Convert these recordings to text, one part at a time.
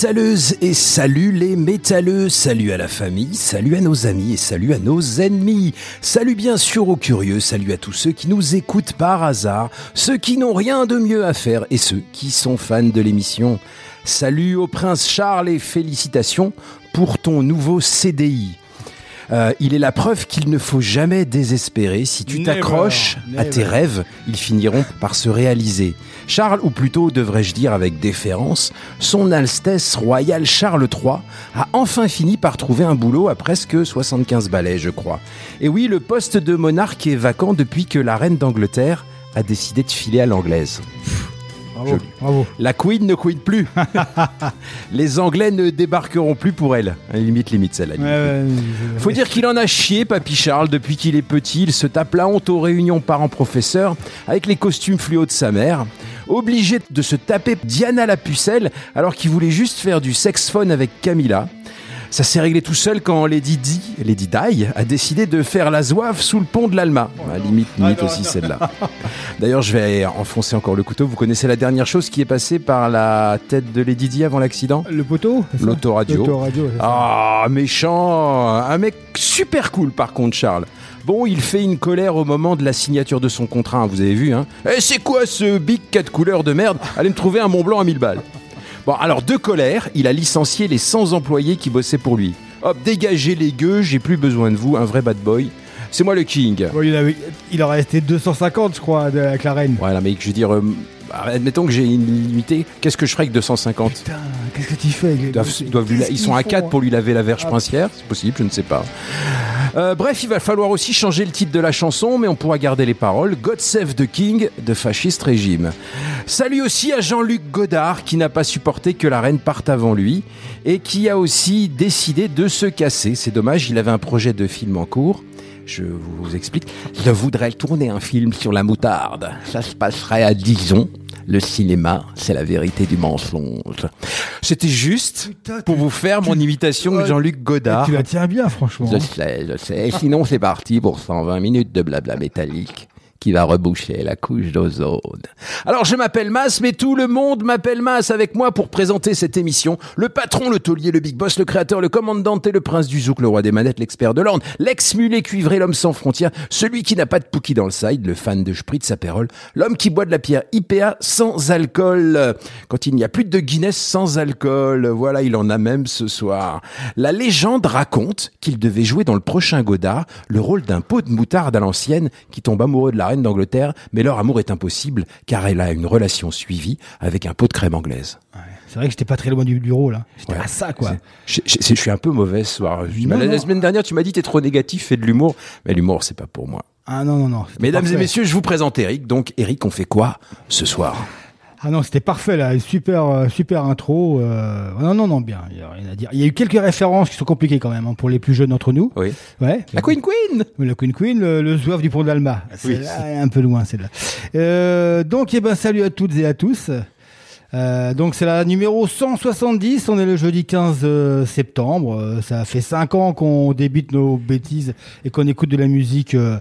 Métalleuses. Et salut les métalleux, salut à la famille, salut à nos amis. Et salut à nos ennemis, salut bien sûr aux curieux, salut à tous ceux qui nous écoutent par hasard, ceux qui n'ont rien de mieux à faire et ceux qui sont fans de l'émission. Salut au prince Charles et félicitations pour ton nouveau CDI. Euh, il est la preuve qu'il ne faut jamais désespérer. Si tu t'accroches à tes rêves, ils finiront par se réaliser. Charles, ou plutôt devrais-je dire avec déférence, son Altesse royale Charles III a enfin fini par trouver un boulot à presque 75 balais, je crois. Et oui, le poste de monarque est vacant depuis que la reine d'Angleterre a décidé de filer à l'anglaise. Bravo, bravo. La Queen ne queen plus. Les Anglais ne débarqueront plus pour elle. Limite, limite, celle-là. Ouais, Faut dire qu'il en a chié, Papy Charles, depuis qu'il est petit. Il se tape la honte aux réunions parents-professeurs avec les costumes fluo de sa mère. Obligé de se taper Diana la pucelle alors qu'il voulait juste faire du sexphone avec Camilla. Ça s'est réglé tout seul quand Lady Di, Lady Di a décidé de faire la zouave sous le pont de l'Alma. Ah, limite, limite Ah, non, aussi celle-là. D'ailleurs, je vais enfoncer encore le couteau. Vous connaissez la dernière chose qui est passée par la tête de Lady Di avant l'accident? Le poteau L'autoradio. Ah, méchant Un mec super cool par contre, Charles. Bon, il fait une colère au moment de la signature de son contrat, hein, vous avez vu, hein Eh, c'est quoi ce big 4 couleurs de merde? Allez me trouver un Mont Blanc à 1000 balles. Bon, alors, de colère, il a licencié les 100 employés qui bossaient pour lui. Hop, dégagez les gueux, j'ai plus besoin de vous, un vrai bad boy. C'est moi le king. Bon, il, avait, il aurait resté 250, je crois, de, avec la reine. Voilà, mais je veux dire, euh, admettons que j'ai une limitée, qu'est-ce que je ferais avec 250 Putain, qu'est-ce que tu fais avec les- doivent- lui la- ils sont à qu'ils 4 font pour lui laver la verge Ah. princière, c'est possible, je ne sais pas. Euh, bref, il va falloir aussi changer le titre de la chanson, mais on pourra garder les paroles. God Save the King de fasciste régime. Salut aussi à Jean-Luc Godard, qui n'a pas supporté que la reine parte avant lui, et qui a aussi décidé de se casser. C'est dommage, il avait un projet de film en cours. Je vous explique. Je voudrais tourner un film sur la moutarde? Ça se passerait à Dijon. Le cinéma, c'est la vérité du mensonge. C'était juste Putain, pour vous faire mon imitation de. Jean-Luc Godard. Tu la tiens bien, franchement. Je sais, je sais. Et sinon, c'est parti pour 120 minutes de blabla métallique qui va reboucher la couche d'ozone. Alors, je m'appelle Mas, mais tout le monde m'appelle Mas avec moi pour présenter cette émission. Le patron, le taulier, le big boss, le créateur, le commandant et le prince du zouk, le roi des manettes, l'expert de l'ordre, l'ex-mulet cuivré, l'homme sans frontières, celui qui n'a pas de pookie dans le side, le fan de spritz apérole, l'homme qui boit de la pierre IPA sans alcool. Quand il n'y a plus de Guinness sans alcool, voilà, il en a même ce soir. La légende raconte qu'il devait jouer dans le prochain Godard le rôle d'un pot de moutarde à l'ancienne qui tombe amoureux de la reine d'Angleterre, mais leur amour est impossible car elle a une relation suivie avec un pot de crème anglaise. C'est vrai que j'étais pas très loin du bureau là. J'étais Ouais. à ça quoi. Je, je- je suis un peu mauvais ce soir. Non, la, la semaine dernière, tu m'as dit t'es trop négatif, fais de l'humour. Mais l'humour, c'est pas pour moi. Ah non non non. Mesdames et messieurs, je vous présente Eric. Donc, Eric, on fait quoi ce soir? Ah non, c'était parfait là, super euh, super intro. euh, Non non non bien, il y a rien à dire. Il y a eu quelques références qui sont compliquées quand même hein, pour les plus jeunes d'entre nous. Oui. Ouais. La Queen Queen Oui, La Queen Queen, le, le zouave du pont d'Alma. Oui. C'est un peu loin, c'est là. Euh, donc, eh ben, salut à toutes et à tous. Euh, donc c'est la numéro 170, on est le jeudi 15 euh, septembre, Euh, ça fait 5 ans qu'on débite nos bêtises et qu'on écoute de la musique euh,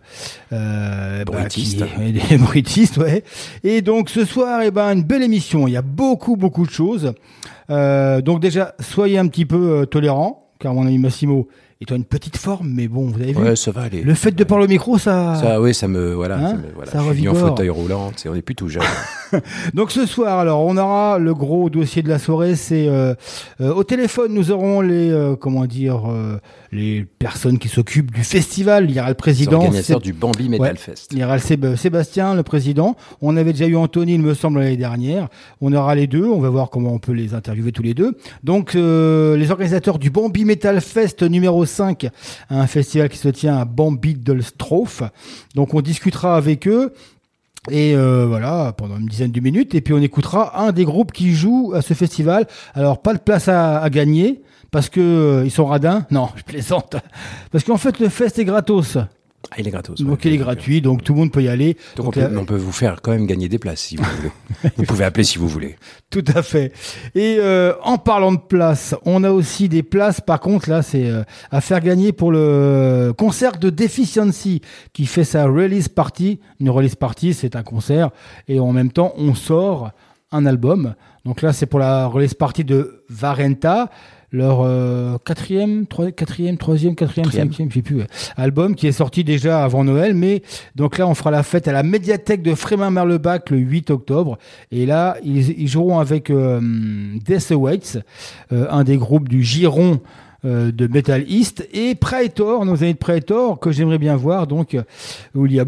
euh, bah, qui des bruitistes, ouais. Et donc ce soir, eh ben, une belle émission, il y a beaucoup beaucoup de choses. Euh, donc déjà, soyez un petit peu tolérants, car mon ami Massimo est en une petite forme, mais bon, vous avez vu, Ouais, ça va aller. le fait de parler au micro, ça. Ça, oui, ça me, voilà, Hein ça me, voilà. Ça je suis en fauteuil roulant, tu sais, on est plus tout jeune. Donc ce soir, alors, on aura le gros dossier de la soirée. C'est euh, euh, au téléphone, nous aurons les, euh, comment dire, euh, les personnes qui s'occupent du festival. Il y aura le président. organisateurs Sé- du Bambi Metal Ouais. Fest. Il y aura le Séb- Sébastien, le président. On avait déjà eu Anthony, il me semble, l'année dernière. On aura les deux. On va voir comment on peut les interviewer tous les deux. Donc, euh, les organisateurs du Bambi Metal Fest numéro 5, un festival qui se tient à Bambi Dolstrof. Donc, on discutera avec eux. Et euh, voilà, pendant une dizaine de minutes. Et puis, on écoutera un des groupes qui joue à ce festival. Alors, pas de place à, gagner. Parce que euh, ils sont radins Non, je plaisante. Parce qu'en fait, le fest est gratos. Ah, il est gratos. Donc ouais. il est gratuit, donc tout le monde peut y aller. Donc, on, Donc, peut, là- on peut vous faire quand même gagner des places si vous voulez. vous pouvez appeler si vous voulez. Tout à fait. Et euh, en parlant de places, on a aussi des places. Par contre, là, c'est euh, à faire gagner pour le concert de Deficiency qui fait sa release party. Une release party, c'est un concert et en même temps, on sort un album. Donc là, c'est pour la release party de Varenta. Leur euh, quatrième, troi- quatrième, troisième, quatrième, Quatrième. cinquième, je sais plus, ouais. album qui est sorti déjà avant Noël, mais donc là on fera la fête à la médiathèque de Frémin-Merlebach le 8 octobre, et là ils, ils joueront avec euh, Death Awaits, euh, un des groupes du Giron euh, de Metal East, et Praetor, nos amis de Praetor que j'aimerais bien voir, donc euh, où il y a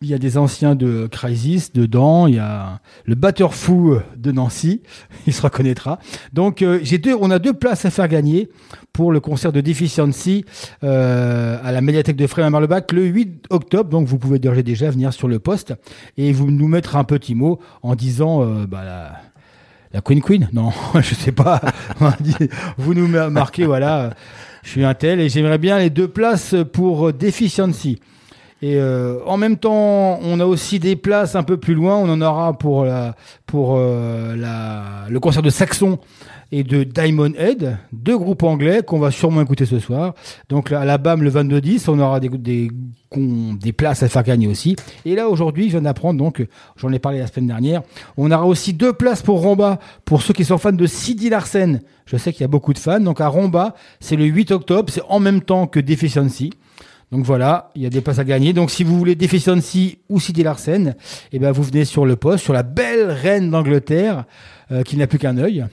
il y a des anciens de Crisis dedans, il y a le batteur fou de Nancy, il se reconnaîtra. Donc euh, on a deux places à faire gagner pour le concert de Deficiency euh, à la médiathèque de Frémin-Marlebach le 8 octobre. Donc vous pouvez déjà venir sur le poste et vous nous mettre un petit mot en disant euh, bah, la, Queen Queen Non, je sais pas. vous nous mar- marquez voilà, euh, je suis un tel et j'aimerais bien les deux places pour euh, Deficiency. Et euh, en même temps, on a aussi des places un peu plus loin. On en aura pour la, pour euh, la, le concert de Saxon et de Diamond Head, deux groupes anglais qu'on va sûrement écouter ce soir. Donc à la BAM le 22-10, on aura des, des, des places à faire gagner aussi. Et là aujourd'hui, je viens d'apprendre, donc j'en ai parlé la semaine dernière, on aura aussi deux places pour Romba, pour ceux qui sont fans de Sidi Larsen. Je sais qu'il y a beaucoup de fans. Donc à Romba, c'est le 8 octobre, c'est en même temps que Deficiency. Donc voilà, il y a des places à gagner. Donc si vous voulez Deficiency ou City Larsen, eh ben vous venez sur le poste, sur la belle reine d'Angleterre, euh, qui n'a plus qu'un œil.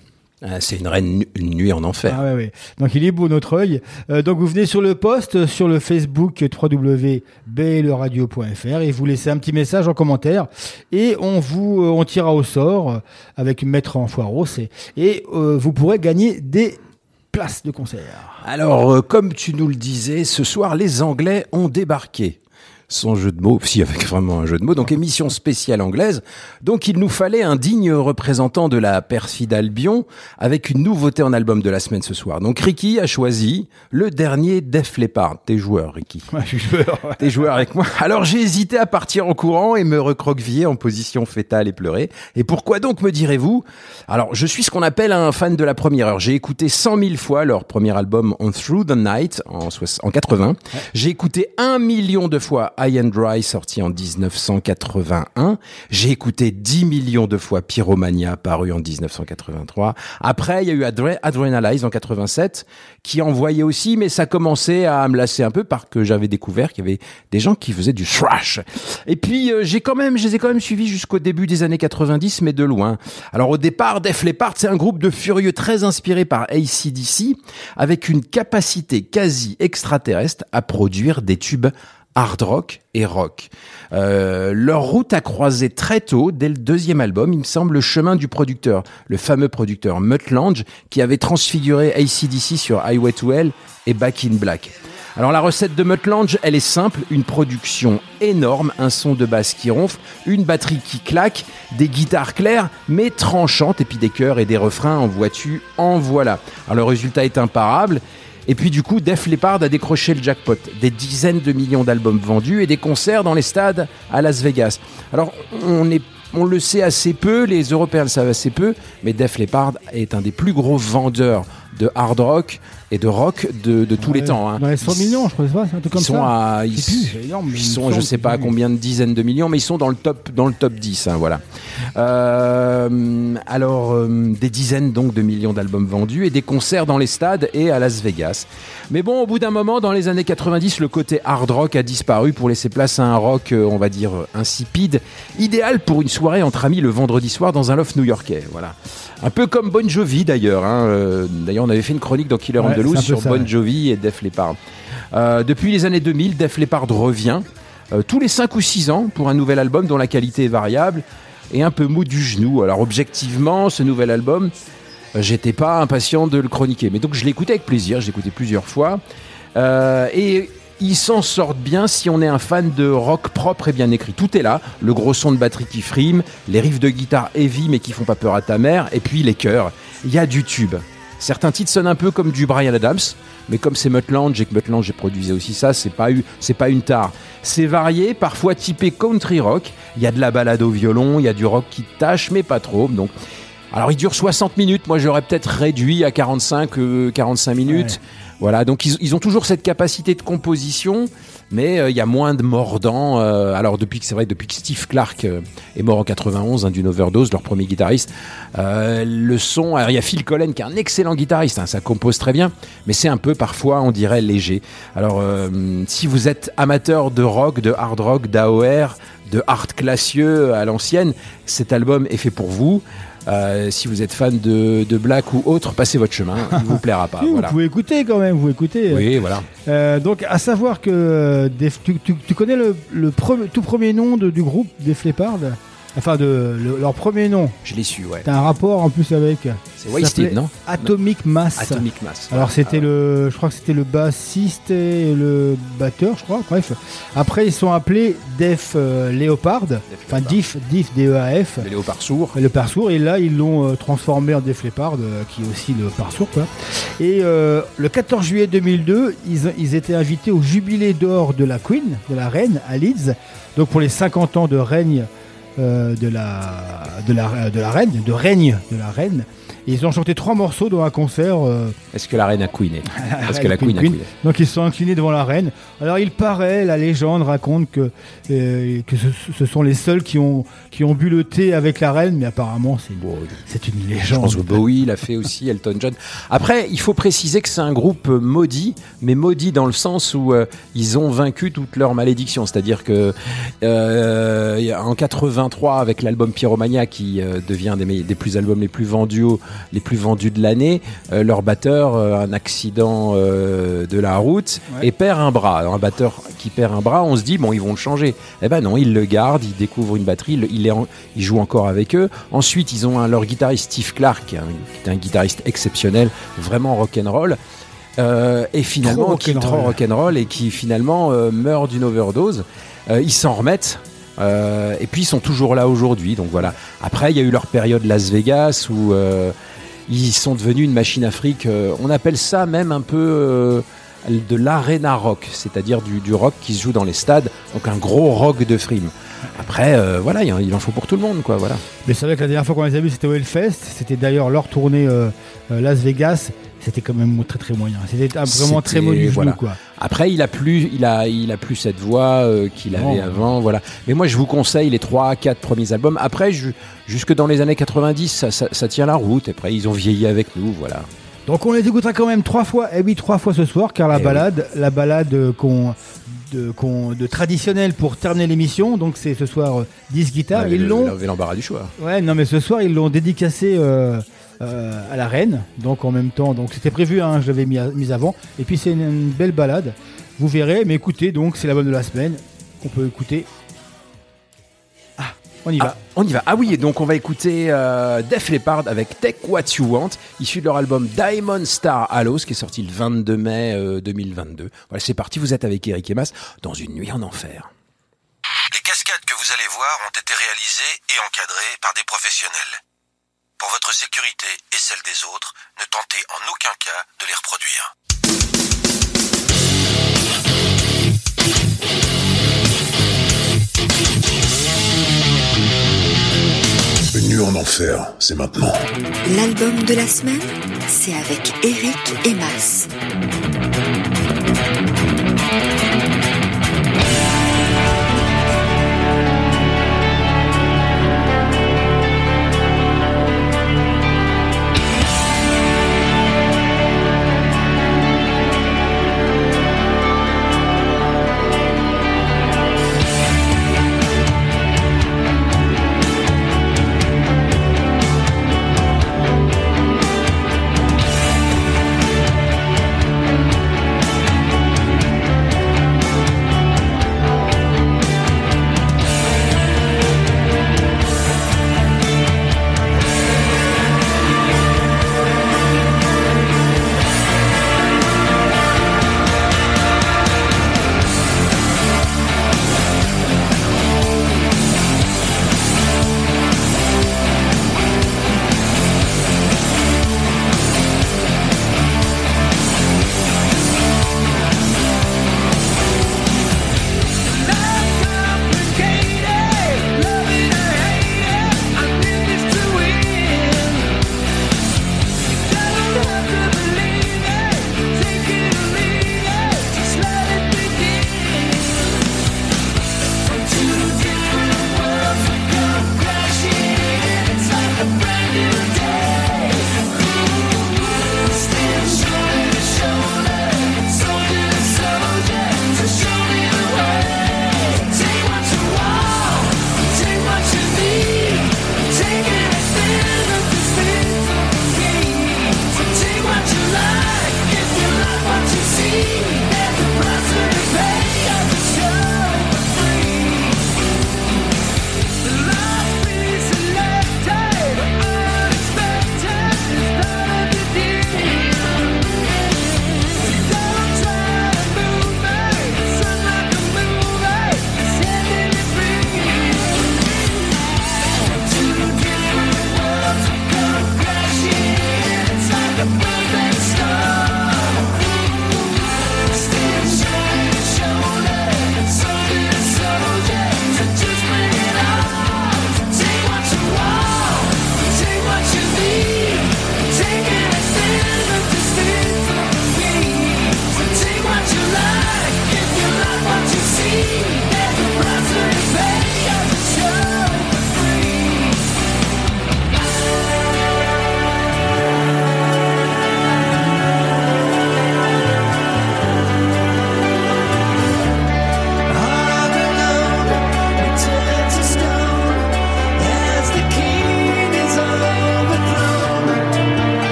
Ah, c'est une reine nu- une nuit en enfer. Ah ouais, ouais. Donc il est beau notre œil. Euh, donc vous venez sur le poste, sur le Facebook www.bleradio.fr et vous laissez un petit message en commentaire et on vous euh, on tirera au sort avec Maître en foireau et, et euh, vous pourrez gagner des de concert. Alors, euh, comme tu nous le disais, ce soir, les Anglais ont débarqué. Sans jeu de mots, si avec vraiment un jeu de mots, donc émission spéciale anglaise. Donc il nous fallait un digne représentant de la perfide Albion avec une nouveauté en album de la semaine ce soir. Donc Ricky a choisi le dernier Def Leppard. T'es joueur, Ricky. Ouais, je suis joueur. T'es joueur avec moi. Alors j'ai hésité à partir en courant et me recroqueviller en position fétale et pleurer. Et pourquoi donc me direz-vous? Alors je suis ce qu'on appelle un fan de la première heure. J'ai écouté 100 000 fois leur premier album On Through the Night en, en 80. J'ai écouté un million de fois High and Dry sorti en 1981. J'ai écouté 10 millions de fois Pyromania paru en 1983. Après il y a eu Adre- Adrenalize en 87 qui envoyait aussi, mais ça commençait à me lasser un peu parce que j'avais découvert qu'il y avait des gens qui faisaient du thrash. Et puis euh, j'ai quand même, je les ai quand même suivis jusqu'au début des années 90, mais de loin. Alors au départ, Def Leppard, c'est un groupe de furieux très inspiré par AC/DC, avec une capacité quasi extraterrestre à produire des tubes hard rock et rock. Euh, leur route a croisé très tôt, dès le deuxième album, il me semble, le chemin du producteur, le fameux producteur Mutt Lange, qui avait transfiguré ACDC sur Highway to Hell et Back in Black. Alors la recette de Mutt Lange, elle est simple, une production énorme, un son de basse qui ronfle, une batterie qui claque, des guitares claires mais tranchantes et puis des chœurs et des refrains en vois-tu, en voilà. Alors le résultat est imparable. Et puis du coup, Def Leppard a décroché le jackpot, des dizaines de millions d'albums vendus et des concerts dans les stades à Las Vegas. Alors on on le sait assez peu, les Européens le savent assez peu, mais Def Leppard est un des plus gros vendeurs de hard rock et de rock de, de tous les temps. Hein. Dans les 100 millions, je crois, pas, c'est un truc comme Ils sont ça. à, ils, plus, énorme, ils sont, je sais pas à combien de dizaines de millions, mais ils sont dans le top, dans le top 10, hein, voilà. Euh, alors, euh, des dizaines donc de millions d'albums vendus et des concerts dans les stades et à Las Vegas. Mais bon, au bout d'un moment, dans les années 90, le côté hard rock a disparu pour laisser place à un rock, euh, on va dire, insipide, idéal pour une soirée entre amis le vendredi soir dans un loft new-yorkais, voilà. Un peu comme Bon Jovi d'ailleurs. hein, euh, D'ailleurs, on avait fait une chronique dans Killer Ouais, on the Loose sur ça, Bon ouais. Jovi et Def Leppard. Euh, depuis les années 2000, Def Leppard revient euh, tous les 5 ou 6 ans pour un nouvel album dont la qualité est variable et un peu mou du genou. Alors objectivement, ce nouvel album, euh, j'étais pas impatient de le chroniquer, mais donc je l'écoutais avec plaisir, je l'écoutais plusieurs fois. Et ils s'en sortent bien si on est un fan de rock propre et bien écrit. Tout est là, le gros son de batterie qui frime, les riffs de guitare heavy mais qui font pas peur à ta mère, et puis les chœurs. Il y a du tube. Certains titres sonnent un peu comme du Brian Adams, mais comme c'est Mutt Lange et que Lange produisait aussi ça, c'est pas, pas une tare. C'est varié, parfois typé country rock. Il y a de la balade au violon, il y a du rock qui tâche, mais pas trop. Donc, alors il dure 60 minutes. Moi, j'aurais peut-être réduit à 45, euh, 45 minutes. Voilà, donc ils, ont toujours cette capacité de composition, mais euh, il y a moins de mordants. euh, alors depuis que c'est vrai, depuis que Steve Clark euh, est mort en 91 hein, d'une overdose, leur premier guitariste, le son. Alors il y a Phil Collen qui est un excellent guitariste, hein, ça compose très bien, mais c'est un peu parfois, on dirait léger. Alors si vous êtes amateur de rock, de hard rock, d'AOR, de art classieux à l'ancienne, cet album est fait pour vous. Euh, si vous êtes fan de, de Black ou autre, passez votre chemin, il vous plaira pas. Oui, voilà. Vous pouvez écouter quand même, vous écoutez. Oui, voilà. Euh, donc, à savoir que euh, Def- tu, tu- tu connais le, le pre- tout premier nom de- du groupe Def Leppard? Enfin, de, le- leur premier nom. Je l'ai su, ouais. T'as un rapport en plus avec. C'est ça Wasted, s'appelait non Atomic Mass. Atomic Mass. Alors c'était Ah, le, je crois que c'était le bassiste et le batteur, je crois. Bref. Après ils sont appelés Def euh, Leopard, enfin Leppard. Diff, Diff D-E-A-F, Le léopard sourd. le parsour. Et là ils l'ont euh, transformé en Def Leppard, euh, qui est aussi le parsour quoi. Et euh, le 14 juillet 2002, ils, ils étaient invités au jubilé d'or de la Queen, de la reine à Leeds. Donc pour les 50 ans de règne de la de la de la reine, de règne de la reine. Ils ont chanté trois morceaux dans un concert. euh, Est-ce que la reine a queené Parce que la Queen a queené. donc ils se sont inclinés devant la reine. Alors il paraît, la légende raconte que, euh, que ce, ce sont les seuls qui ont, qui ont bu le thé avec la reine, mais apparemment c'est Bon, c'est une Je légende. pense que Bowie l'a fait aussi, Elton John. Après, il faut préciser que c'est un groupe euh, maudit, mais maudit dans le sens où euh, ils ont vaincu toute leur malédiction. C'est-à-dire que euh, il y a- en 83, avec l'album Pyromania, qui euh, devient des, me- des plus albums les plus vendus, au- les plus vendus de l'année, euh, leur batteur, euh, un accident euh, de la route, Ouais. et perd un bras. Alors, un batteur qui perd un bras, on se dit bon, ils vont le changer. Eh ben non, ils le gardent, ils découvrent une batterie, il, il est en- il joue encore avec eux. Ensuite, ils ont un- leur guitariste Steve Clark, qui est un, guitariste exceptionnel, vraiment rock'n'roll. Euh, et finalement, Trop qui est trop rock'n'roll. rock'n'roll et qui finalement euh, meurt d'une overdose. Euh, ils s'en remettent. Euh, et puis ils sont toujours là aujourd'hui. Donc voilà. Après, il y a eu leur période Las Vegas où euh, ils sont devenus une machine afrique. euh, on appelle ça même un peu de l'arena rock, c'est-à-dire du, du rock qui se joue dans les stades. Donc un gros rock de frime. Après, voilà, il en- faut pour tout le monde, quoi. Voilà. Mais c'est vrai que la dernière fois qu'on les a vus, c'était au Hellfest. C'était d'ailleurs leur tournée Las Vegas. C'était quand même très très moyen. C'était vraiment très mauvais voilà. quoi. Après, il a plus, il a, il a plus cette voix euh, qu'il avait avant, voilà. Mais moi, je vous conseille les trois, quatre premiers albums. Après, ju- jusque dans les années 90, ça, ça- ça tient la route. Et après, ils ont vieilli avec nous, voilà. Donc on les écoutera quand même trois fois, et oui trois fois ce soir, car la Eh balade, la balade euh, qu'on de, qu'on- de traditionnelle pour terminer l'émission, donc c'est ce soir euh, 10 guitares. Avec Ils l'ont, l'embarras du choix. ouais, non mais ce soir ils l'ont dédicacé euh, euh, à la reine, donc en même temps, donc c'était prévu, hein, je l'avais mis, mis avant. Et puis c'est une, une belle balade. Vous verrez, mais écoutez, donc c'est l'album de la semaine qu'on peut écouter. Ah, on y va. Ah, on y va. Ah oui, et donc on va écouter euh, Def Leppard avec Take What You Want, issu de leur album Diamond Star Halos, qui est sorti le 22 mai euh, 2022. Voilà, c'est parti, vous êtes avec Eric Emas dans une nuit en enfer. Les cascades que vous allez voir ont été réalisées et encadrées par des professionnels. Pour votre sécurité et celle des autres, ne tentez en aucun cas de les reproduire. Nuit en enfer, c'est maintenant. L'album de la semaine, c'est avec Eric et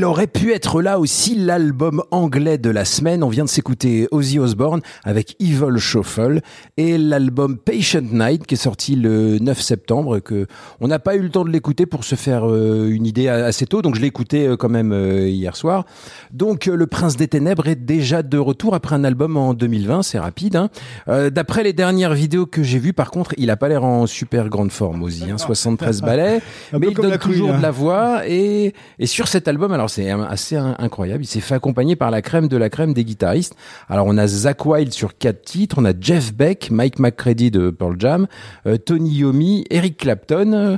il aurait pu être là aussi l'album anglais de la semaine. On vient de s'écouter Ozzy Osbourne avec Evil Shuffle et l'album Patient Night qui est sorti le 9 septembre que on n'a pas eu le temps de l'écouter pour se faire euh, une idée assez tôt. Donc je l'ai écouté euh, quand même euh, hier soir. Donc le Prince des Ténèbres est déjà de retour après un album en 2020. C'est rapide. Hein. Euh, D'après les dernières vidéos que j'ai vues, par contre, il a pas l'air en super grande forme, Ozzy. Hein, 73 balais, Un mais il donne toujours hein. de la voix et, et sur cet album, alors c'est assez in- incroyable. Il s'est fait accompagner par la crème de la crème des guitaristes. Alors on a Zach Wild sur quatre titres, on a Jeff Beck, Mike McCready de Pearl Jam, euh, Tony Yomi, Eric Clapton. Euh,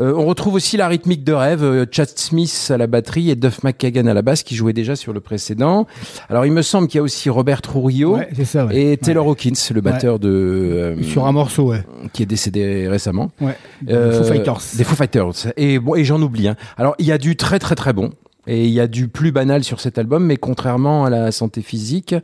euh, on retrouve aussi la rythmique de rêve, Chad Smith à la batterie et Duff McKagan à la basse qui jouait déjà sur le précédent. Alors il me semble qu'il y a aussi Robert Trujillo Ouais, c'est ça, ouais. et Taylor Hawkins, le batteur de Sur un morceau, qui est décédé récemment. Ouais. Euh, Foo Fighters. Des Foo Fighters. Et bon, et j'en oublie. Hein. Alors, il y a du très très très bon. Et il y a du plus banal sur cet album, mais contrairement à la santé physique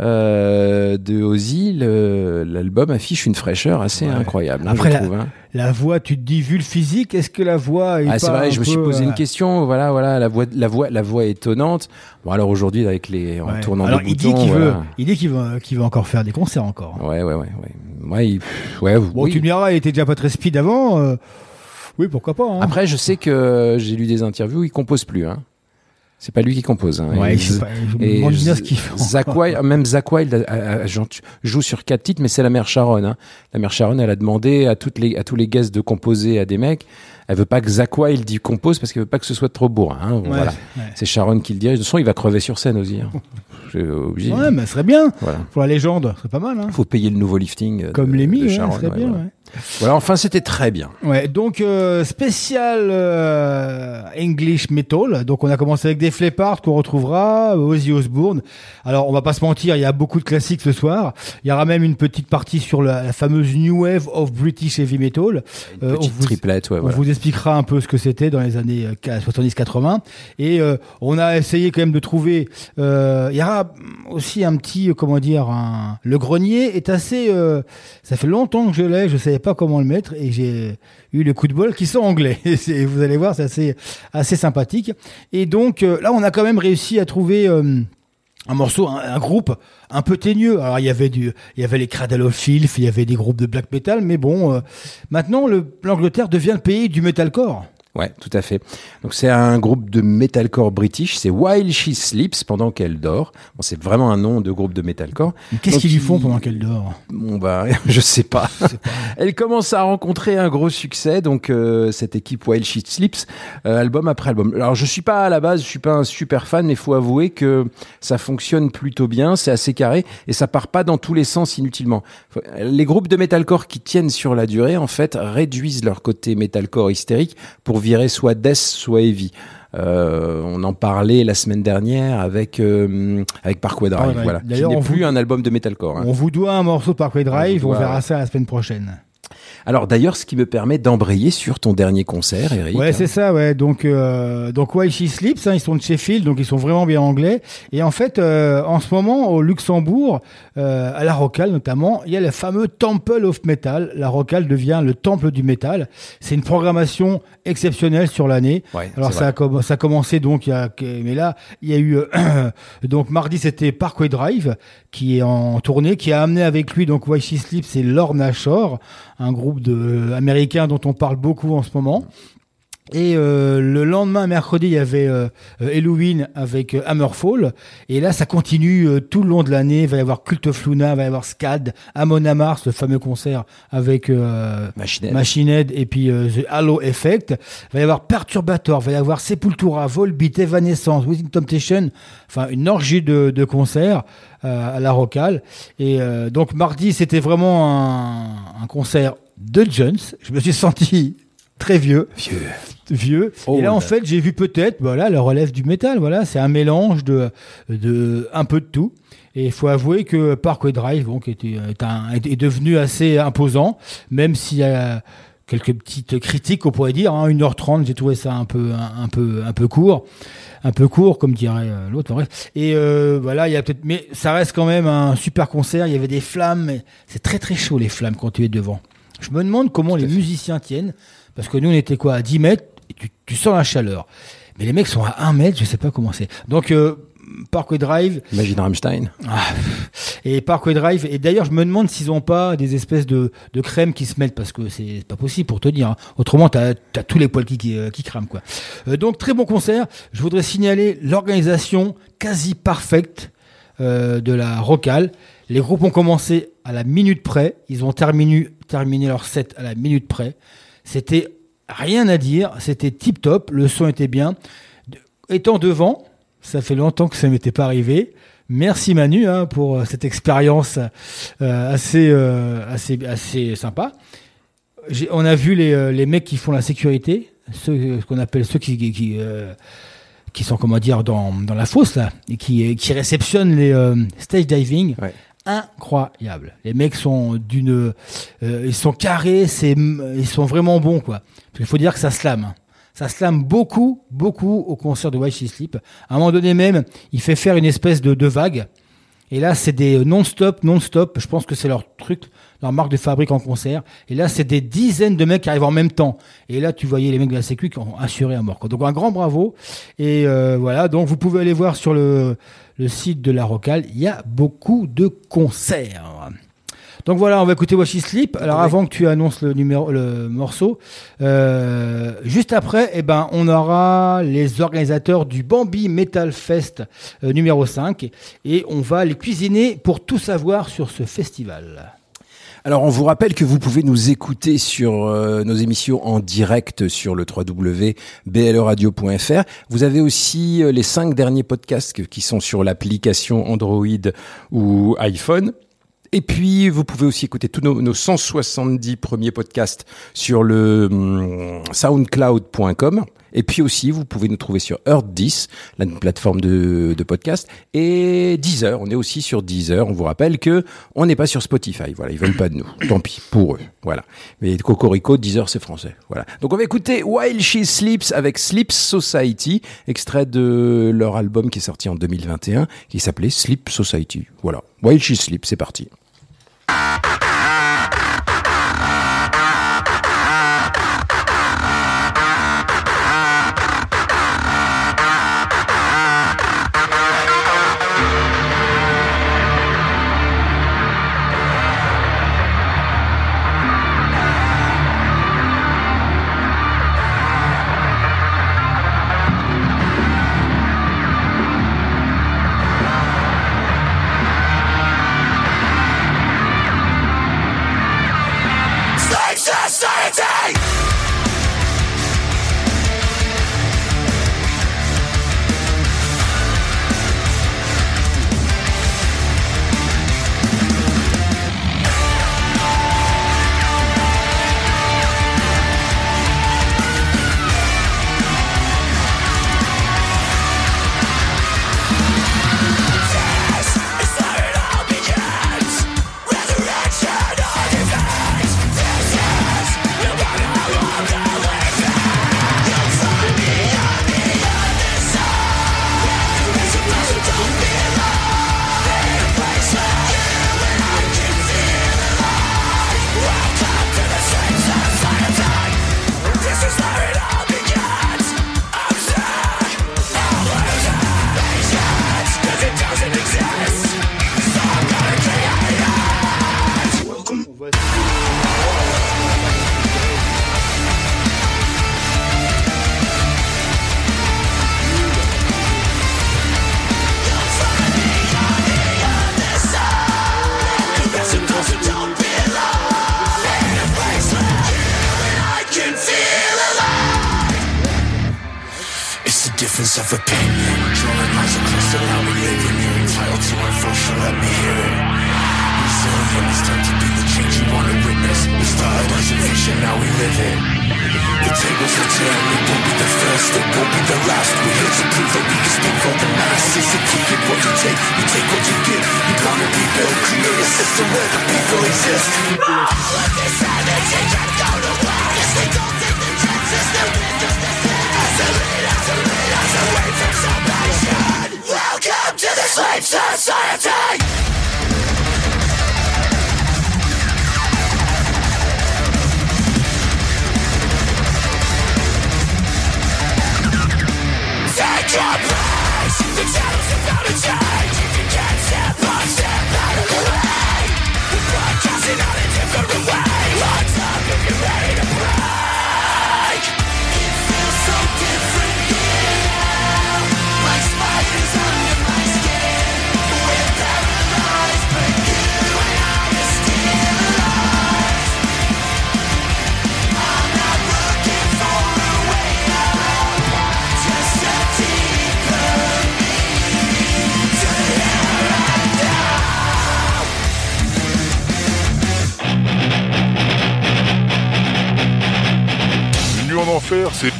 euh, de Ozzy, l'album affiche une fraîcheur assez incroyable. hein, Après, je la- trouve, hein. La voix, tu te dis, vu le physique, est-ce que la voix est Ah, c'est vrai, je me suis posé une euh, question. Voilà, voilà, la voix, la voix, la voix est étonnante. Bon, alors aujourd'hui, avec les, en ouais. tournant Alors, des il dit boutons, qu'il veut, il dit qu'il veut, qu'il veut encore faire des concerts encore. Ouais, ouais, ouais, ouais. Ouais, il- ouais, Bon, oui. tu me diras, il était déjà pas très speed avant. euh, Oui, pourquoi pas. hein. Après, je sais que j'ai lu des interviews, il compose plus. Hein. C'est pas lui qui compose. Hein. Ouais, Et je pas, je me et demande bien Z- ce qu'il fait Zach. Wild, même Zach Wild a- a- a- genre, tu- joue sur quatre titres, mais c'est la mère Sharon. Hein. La mère Sharon, elle a demandé à toutes les à tous les guests de composer à des mecs. Elle veut pas que Zach Wild y compose parce qu'elle veut pas que ce soit trop bourrin. Hein. Ouais, voilà. ouais. C'est Sharon qui le dirige. De toute façon, il va crever sur scène aussi. Hein. Obligé. Ouais, mais ce serait bien. Voilà. Pour la légende, ce serait pas mal. Hein. Faut payer le nouveau lifting. euh, Comme de- de Sharon, serait bien. Voilà. enfin, c'était très bien. Ouais, donc euh, spécial euh, English metal. Donc on a commencé avec des Fleppard qu'on retrouvera, euh, Ozzy Osbourne. Alors on va pas se mentir, il y a beaucoup de classiques ce soir. Il y aura même une petite partie sur la, la fameuse New Wave of British Heavy Metal. Euh, on Petite vous- triplette, ouais, on voilà. vous expliquera un peu ce que c'était dans les années euh, 70-80. Et euh, on a essayé quand même de trouver. euh, il y aura aussi un petit, euh, comment dire, un, le grenier est assez. euh, ça fait longtemps que je l'ai, je pas comment le mettre et j'ai eu le coup de bol qui sont anglais. Et vous allez voir, c'est assez, sympathique. Et donc euh, là, on a quand même réussi à trouver. euh, un morceau, un, groupe un peu teigneux. Alors il y avait du, il y avait les Cradle of Filth, il y avait des groupes de black metal, mais bon, euh, maintenant le- l'Angleterre devient le pays du metalcore. Ouais, tout à fait. Donc c'est un groupe de metalcore british, c'est While She Sleeps pendant qu'elle dort. Bon, c'est vraiment un nom de groupe de metalcore. Qu'est-ce qu'ils lui font pendant qu'elle dort Bon bah, je sais pas. Elle commence à rencontrer un gros succès, donc euh, cette équipe While She Sleeps, euh, album après album. Alors je suis pas à la base, je suis pas un super fan, mais faut avouer que ça fonctionne plutôt bien, c'est assez carré et ça part pas dans tous les sens inutilement. Les groupes de metalcore qui tiennent sur la durée, en fait, réduisent leur côté metalcore hystérique pour virer soit death, soit heavy. Euh, on en parlait la semaine dernière avec euh, avec Parkway Drive, Drive. voilà, qui D'ailleurs, n'est on plus vous- un album de metalcore. hein. On vous doit un morceau de Parkway Drive, On on, verra ça la semaine prochaine. Alors d'ailleurs, ce qui me permet d'embrayer sur ton dernier concert, Eric. Ouais, c'est ça, ouais. Donc, euh, donc Why She Sleeps, hein, ils sont de Sheffield, donc ils sont vraiment bien anglais. Et en fait, euh, en ce moment, au Luxembourg, euh, à la Rocale notamment, il y a le fameux Temple of Metal. La Rocale devient le temple du métal. C'est une programmation exceptionnelle sur l'année. Ouais, Alors ça a, comm- ça a commencé donc, il y a, mais là, il y a eu euh, donc mardi c'était Parkway Drive qui est en tournée, qui a amené avec lui donc Why She Sleeps, c'est Lorna Shore, un groupe de euh, américain dont on parle beaucoup en ce moment. Et euh, le lendemain, mercredi, il y avait euh, euh, Halloween avec euh, Hammerfall. Et là, ça continue tout le long de l'année. Il va y avoir Cult of Luna, il va y avoir Scad, Amon Amarth, ce fameux concert avec Machine Head. Machine Head et puis The Halo Effect. Il va y avoir Perturbator, il va y avoir Sepultura, Volbeat, Evanescence, Within Temptation. Enfin, une orgie de, de concerts euh, à la Rocale. Et euh, donc, mardi, c'était vraiment un, un concert de Jones. Je me suis senti très vieux Vieux. vieux. Oh et là, en fait, j'ai vu peut-être, voilà, le relève du métal. Voilà, c'est un mélange de, de un peu de tout. Et il faut avouer que Parkway Drive, bon, qui était, est, un- est devenu assez imposant, même s'il y a quelques petites critiques, on pourrait dire. Hein, 1h30, j'ai trouvé ça un peu, un, un peu, un peu court. Un peu court, comme dirait euh, l'autre. Et euh, voilà, il y a peut-être, mais ça reste quand même un super concert. Il y avait des flammes. C'est très très chaud les flammes quand tu es devant. Je me demande comment les musiciens tiennent, parce que nous on était quoi à 10 mètres, et tu, tu sens la chaleur. Mais les mecs sont à 1 mètre, je sais pas comment c'est. Donc euh, Parkway Drive, Imagine Rammstein. ah, et Parkway Drive, et d'ailleurs je me demande s'ils ont pas des espèces de, de crème qui se mettent, parce que c'est pas possible pour te dire. hein. Autrement, t'as as tous les poils qui, qui, euh, qui crament quoi. Euh, donc très bon concert. Je voudrais signaler l'organisation quasi parfaite euh, de la Rocale. Les groupes ont commencé à la minute près. Ils ont terminé, leur set à la minute près. C'était rien à dire. C'était tip top. Le son était bien. Étant devant, ça fait longtemps que ça m'était pas arrivé. Merci Manu hein, pour euh, cette expérience euh, assez, euh, assez, assez sympa. On a vu les, mecs qui font la sécurité, ceux ce qu'on appelle ceux qui, sont comment dire dans, la fosse là et qui, réceptionnent les stage diving. Incroyable. Les mecs sont d'une, euh, ils sont carrés, c'est, ils sont vraiment bons quoi. Parce qu'il faut dire que ça slame. hein. Ça slame beaucoup, beaucoup au concert de Why She Sleep. À un moment donné même, il fait faire une espèce de, de vague. Et là, c'est des non-stop, non-stop. Je pense que c'est leur truc, leur marque de fabrique en concert. Et là, c'est des dizaines de mecs qui arrivent en même temps. Et là, tu voyais les mecs de la Sécu qui ont assuré à mort. quoi. Donc un grand bravo. Et euh, voilà, donc vous pouvez aller voir sur le, le site de la Rocale. Il y a beaucoup de concerts. Donc voilà, on va écouter Watch It Sleep. Alors avant que tu annonces le numéro, le morceau, euh, juste après, eh ben, on aura les organisateurs du Bambi Metal Fest euh, numéro 5 et on va les cuisiner pour tout savoir sur ce festival. Alors, on vous rappelle que vous pouvez nous écouter sur euh, nos émissions en direct sur le www.bleradio.fr. Vous avez aussi euh, les cinq derniers podcasts qui sont sur l'application Android ou iPhone. Et puis, vous pouvez aussi écouter tous nos, nos 170 premiers podcasts sur le hum, soundcloud.com. Et puis aussi, vous pouvez nous trouver sur Earth 10, la plateforme de, podcast, et Deezer. On est aussi sur Deezer. On vous rappelle que on n'est pas sur Spotify. Voilà, ils veulent pas de nous. Tant pis pour eux. Voilà. Mais Cocorico, Deezer, c'est français. Voilà. Donc on va écouter While She Sleeps avec Sleep Society, extrait de leur album qui est sorti en 2021, qui s'appelait Sleep Society. Voilà. While She Sleeps, c'est parti.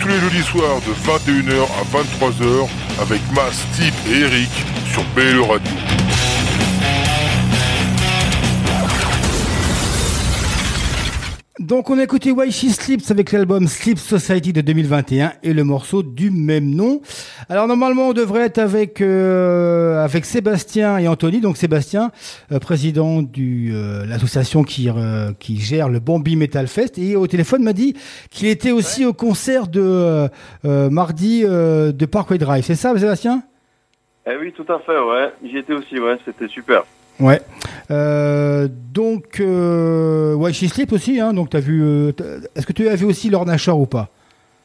Tous les jeudis soirs de 21h à 23h avec Mas, Steve et Eric sur BLE Radio. Donc on a écouté Why She Sleeps avec l'album Sleep Society de 2021 et le morceau du même nom. Alors normalement on devrait être avec euh, avec Sébastien et Anthony. Donc Sébastien, euh, président de l'association qui euh, qui gère le Bambi Metal Fest et au téléphone m'a dit qu'il était aussi au concert de euh, euh, mardi euh, de Parkway Drive. C'est ça Sébastien? Eh oui, tout à fait, ouais. J'y étais aussi, ouais, c'était super. Ouais. Euh, donc, euh, ouais, She Sleep aussi, hein, donc t'as vu. euh, Est-ce que tu as vu aussi Lorna Shore ou pas?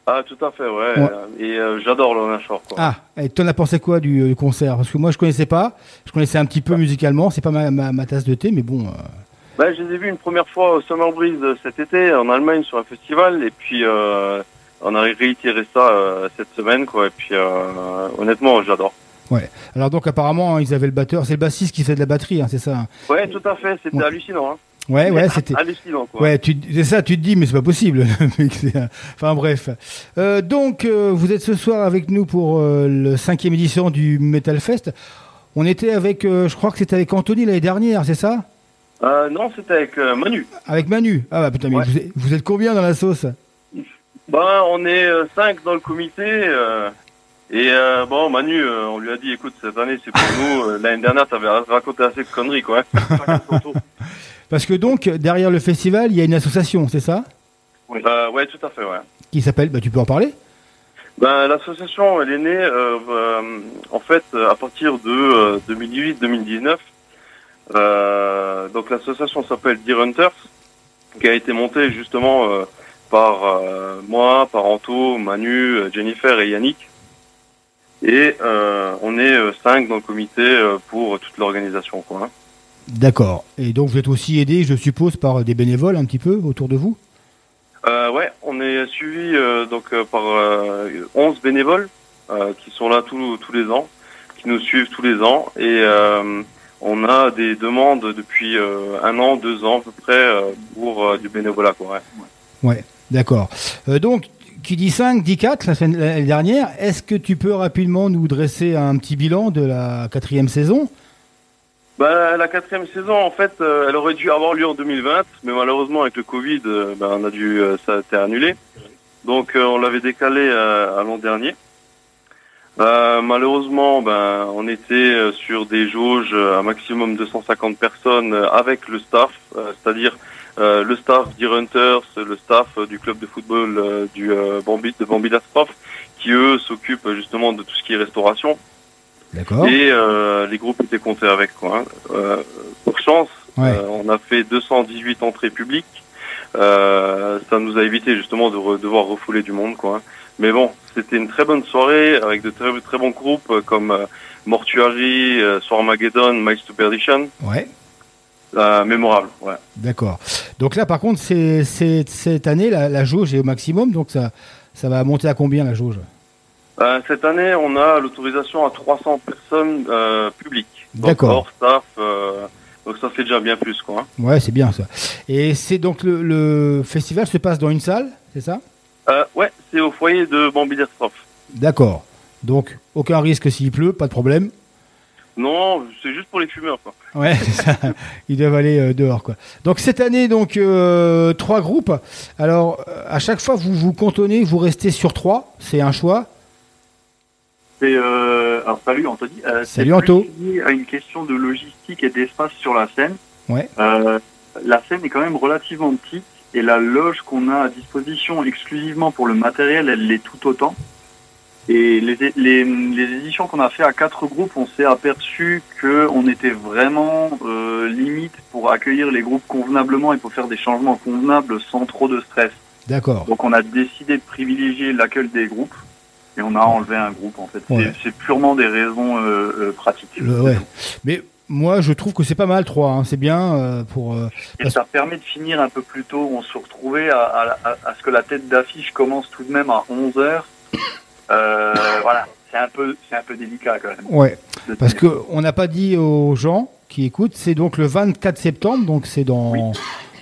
Ah, tout à fait, ouais. Ouais. Et euh, j'adore Lorna Shore, quoi. Ah, et t'en as pensé quoi du, du concert? Parce que moi je connaissais pas, je connaissais un petit peu musicalement, c'est pas ma, ma, ma tasse de thé, mais bon. Bah, je les ai vus une première fois au Summer Breeze cet été en Allemagne sur un festival et puis on a réitéré ça cette semaine quoi et puis honnêtement j'adore. Ouais. Alors donc apparemment ils avaient le batteur, c'est le bassiste qui fait de la batterie, hein, c'est ça hein Ouais tout à fait c'était Ouais. hallucinant. Hein. Ouais, ouais, c'était. hallucinant quoi. Ouais, tu, c'est ça, tu te dis, mais c'est pas possible. enfin bref. Euh, donc, euh, vous êtes ce soir avec nous pour euh, le cinquième édition du Metal Fest. On était avec, euh, je crois que c'était avec Anthony l'année dernière, c'est ça? Non c'était avec Manu. Avec Manu. Ah bah putain, mais Ouais. vous, êtes, vous êtes combien dans la sauce? Bah on est cinq dans le comité et euh, bon Manu euh, on lui a dit écoute cette année c'est pour nous Euh, l'année dernière t'avais raconté assez de conneries quoi. Parce que donc, derrière le festival, il y a une association, c'est ça? Euh, ouais tout à fait ouais. Qui s'appelle, bah tu peux en parler? Ben, l'association, elle est née en fait à partir de 2018-2019. Euh, donc l'association s'appelle Deer Hunters, qui a été montée justement euh, par euh, moi, par Anto, Manu, Jennifer et Yannick. Et euh, on est euh, cinq dans le comité euh, pour toute l'organisation. Quoi. hein. D'accord. Et donc, vous êtes aussi aidé, je suppose, par des bénévoles un petit peu autour de vous? Euh, ouais, on est suivi euh, donc euh, par euh, 11 bénévoles qui sont là tous tous les ans, qui nous suivent tous les ans et on a des demandes depuis un an, deux ans à peu près pour du bénévolat quoi. ouais. Ouais, d'accord. Donc, qui dit 5, dit 4 la semaine dernière. Est-ce que tu peux rapidement nous dresser un petit bilan de la quatrième saison? Bah, la quatrième saison en fait, euh, elle aurait dû avoir lieu en 2020, mais malheureusement avec le Covid, euh, ben, on a dû euh, ça a été annulé. Donc euh, on l'avait décalé à l'an dernier. Malheureusement, ben, on était sur des jauges un maximum de 150 personnes avec le staff, c'est-à-dire euh, le staff d'E Hunters, le staff euh, du club de football euh, du euh, Bambi, de Bambi Dasprof, qui eux s'occupent euh, justement de tout ce qui est restauration. D'accord. Et euh, les groupes étaient comptés avec quoi. hein. Euh, pour chance, Ouais. on a fait 218 entrées publiques. Euh, ça nous a évité justement de re- devoir refouler du monde quoi. hein. Mais bon, c'était une très bonne soirée avec de très, très bons groupes comme Mortuary, Swarmageddon, Miles to Perdition. Ouais, Euh, mémorable, ouais. d'accord. Donc là, par contre, c'est, cette année, la, la jauge est au maximum, donc ça, ça va monter à combien la jauge? Euh, cette année, on a l'autorisation à 300 personnes euh, publiques. D'accord. Staff, euh, donc ça fait déjà bien plus quoi. hein. Ouais, c'est bien ça. Et c'est donc le, le festival se passe dans une salle, c'est ça? Ouais, c'est au foyer de Bambi. D'accord. Donc, aucun risque s'il pleut, pas de problème. Non, c'est juste pour les fumeurs, quoi. Ouais, c'est ça. ils doivent aller euh, dehors, quoi. Donc cette année, donc euh, trois groupes. Alors euh, à chaque fois, vous vous cantonnez, vous restez sur trois. C'est un choix. C'est euh, alors salut Anthony. Salut, Anto. lié à une question de logistique et d'espace sur la scène. Ouais. La scène est quand même relativement petite et la loge qu'on a à disposition exclusivement pour le matériel, elle l'est tout autant. Et les, les, les éditions qu'on a fait à quatre groupes, on s'est aperçu que on était vraiment euh, limite pour accueillir les groupes convenablement et pour faire des changements convenables sans trop de stress. D'accord. Donc on a décidé de privilégier l'accueil des groupes et on a enlevé un groupe en fait. C'est- Ouais. C'est purement des raisons euh, euh, pratiques. Le- ouais. Mais moi, je trouve que c'est pas mal trois. hein. C'est bien euh, pour. euh, Et ça permet de finir un peu plus tôt. On se retrouvait à, à- à- à ce que la tête d'affiche commence tout de même à 11 heures. Euh, voilà, c'est un peu, c'est un peu délicat quand même. Ouais. Parce que on n'a pas dit aux gens qui écoutent, c'est donc le 24 septembre, donc c'est dans,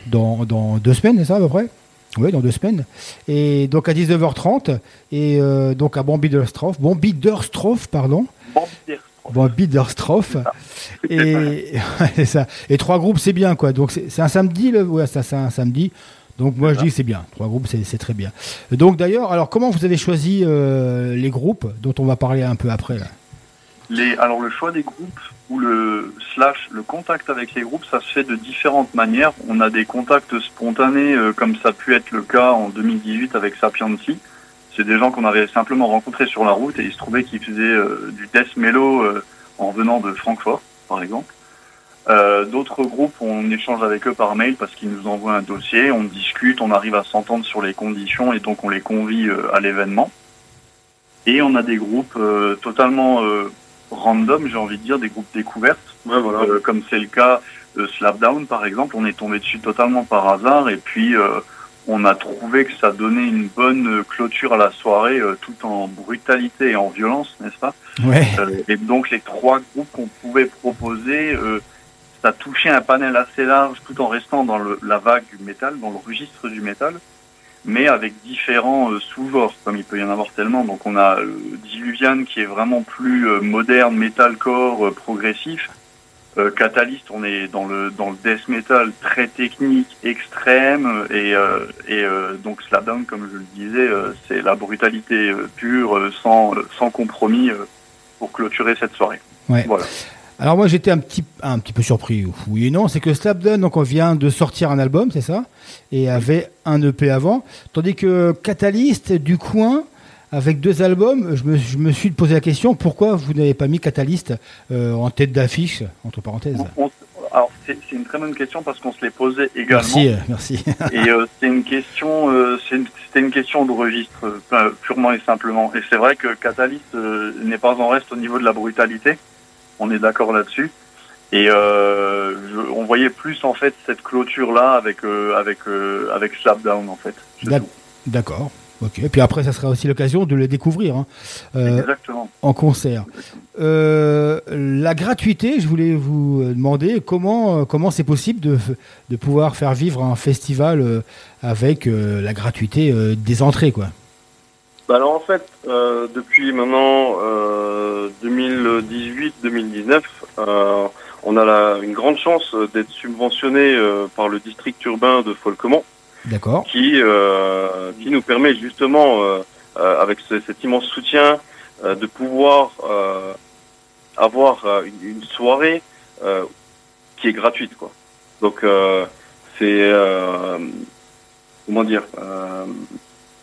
dans dans deux semaines, c'est ça à peu près? Oui, dans deux semaines. Et donc à 19h30, et euh, donc à Bambiderstroff, Bambiderstroff, pardon. Bambiderstroff. Et, ça. Et trois groupes, c'est bien, quoi. Donc c'est c'est un samedi, le... ouais, ça, c'est un samedi. Donc moi je dis que c'est bien. Trois groupes, c'est très bien. Donc d'ailleurs, alors comment vous avez choisi euh, les groupes dont on va parler un peu après là? Les, alors le choix des groupes ou le slash le contact avec les groupes, ça se fait de différentes manières. On a des contacts spontanés euh, comme ça a pu être le cas en 2018 avec Sapiency. C'est des gens qu'on avait simplement rencontrés sur la route et il se trouvait qu'ils faisaient euh, du death mellow en venant de Francfort, par exemple. Euh, D'autres groupes, on échange avec eux par mail parce qu'ils nous envoient un dossier, on discute, on arrive à s'entendre sur les conditions et donc on les convie euh, à l'événement. Et on a des groupes euh, totalement euh, random, j'ai envie de dire, des groupes découvertes, Euh, comme c'est le cas de Slapdown par exemple. On est tombé dessus totalement par hasard et puis euh, on a trouvé que ça donnait une bonne clôture à la soirée, euh, tout en brutalité et en violence, n'est-ce pas? Ouais. Euh, Et donc les trois groupes qu'on pouvait proposer, euh, ça touchait un panel assez large, tout en restant dans le, la vague du métal, dans le registre du métal, mais avec différents euh, sous-genres, comme il peut y en avoir tellement. Donc on a euh, Diluvian qui est vraiment plus euh, moderne, metalcore, euh, progressif. Euh, Catalyst, on est dans le dans le death metal très technique, extrême, et euh, et euh, donc Slapdown, comme je le disais, euh, c'est la brutalité euh, pure, sans sans compromis, euh, pour clôturer cette soirée. Ouais. Voilà. Alors moi j'étais un petit, un petit peu surpris, oui et non, c'est que Slapdown, donc on vient de sortir un album, c'est ça Et avait un EP avant, tandis que Catalyst du coin, avec deux albums, je me, je me suis posé la question, pourquoi vous n'avez pas mis Catalyst euh, en tête d'affiche, entre parenthèses? On- alors c'est une très bonne question parce qu'on se l'est posé également. Merci, euh, merci. Et euh, c'est une question, c'était une question de registre pu- purement et simplement. Et c'est vrai que Catalyst n'est pas en reste au niveau de la brutalité. On est d'accord là-dessus. Et euh, je- on voyait plus en fait cette clôture là avec euh, avec euh, avec Slapdown en fait. D'accord. Ok. Et puis après, ça sera aussi l'occasion de les découvrir hein, euh, Exactement. en concert. La gratuité, je voulais vous demander comment comment c'est possible de, de pouvoir faire vivre un festival avec la gratuité des entrées, quoi. Bah alors en fait, euh, depuis maintenant euh, 2018-2019, euh, on a la, une grande chance d'être subventionné euh, par le district urbain de Folquemont, D'accord. qui euh, qui nous permet justement, euh, euh, avec ce- cet immense soutien, euh, de pouvoir euh, avoir euh, une, une soirée euh, qui est gratuite, quoi. Donc euh, c'est euh, comment dire.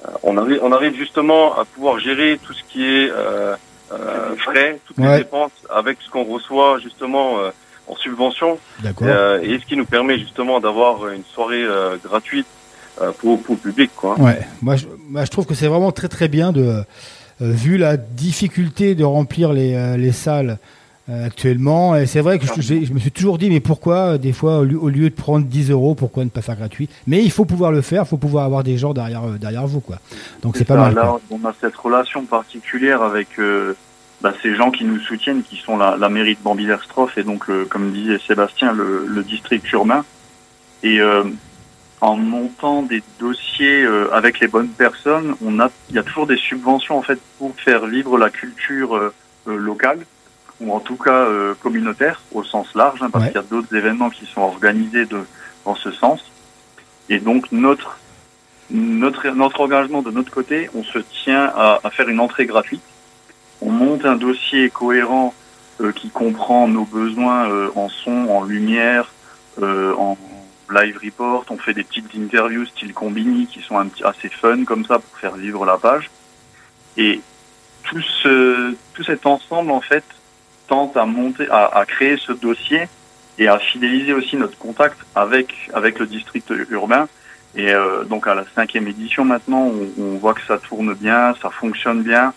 Euh, on arrive, on arrive justement à pouvoir gérer tout ce qui est euh, euh, frais, toutes Ouais. les dépenses avec ce qu'on reçoit justement euh, en subvention, D'accord. et ce qui nous permet justement d'avoir une soirée euh, gratuite euh, pour, pour le public, quoi. Ouais. Moi, je, moi, je trouve que c'est vraiment très très bien de euh, vu la difficulté de remplir les, euh, les salles actuellement. Et c'est vrai que je, me suis toujours dit, mais pourquoi euh, des fois au lieu, de prendre 10 euros, pourquoi ne pas faire gratuit? Mais il faut pouvoir le faire, il faut pouvoir avoir des gens derrière euh, derrière vous, quoi. Donc c'est pas ça, mal. Là, quoi. on a cette relation particulière avec euh, bah, ces gens qui nous soutiennent, qui sont la, la mairie de Bambilerstroff et donc, euh, comme disait Sébastien, le, le district urbain. Et euh, en montant des dossiers euh, avec les bonnes personnes, on a, il y a toujours des subventions en fait pour faire vivre la culture euh, euh, locale ou en tout cas euh, communautaire au sens large, hein, parce Ouais. qu'il y a d'autres événements qui sont organisés de, dans ce sens. Et donc notre notre, notre engagement de notre côté, on se tient à, à faire une entrée gratuite. On monte un dossier cohérent euh, qui comprend nos besoins euh, en son, en lumière, euh, en live report. On fait des petites interviews style combini qui sont un petit, assez fun comme ça pour faire vivre la page. Et tout, ce, tout cet ensemble, en fait, tente à monter, à, créer ce dossier et à fidéliser aussi notre contact avec, avec le district urbain. Et euh, donc à la cinquième édition maintenant, on, on voit que ça tourne bien, ça fonctionne bien.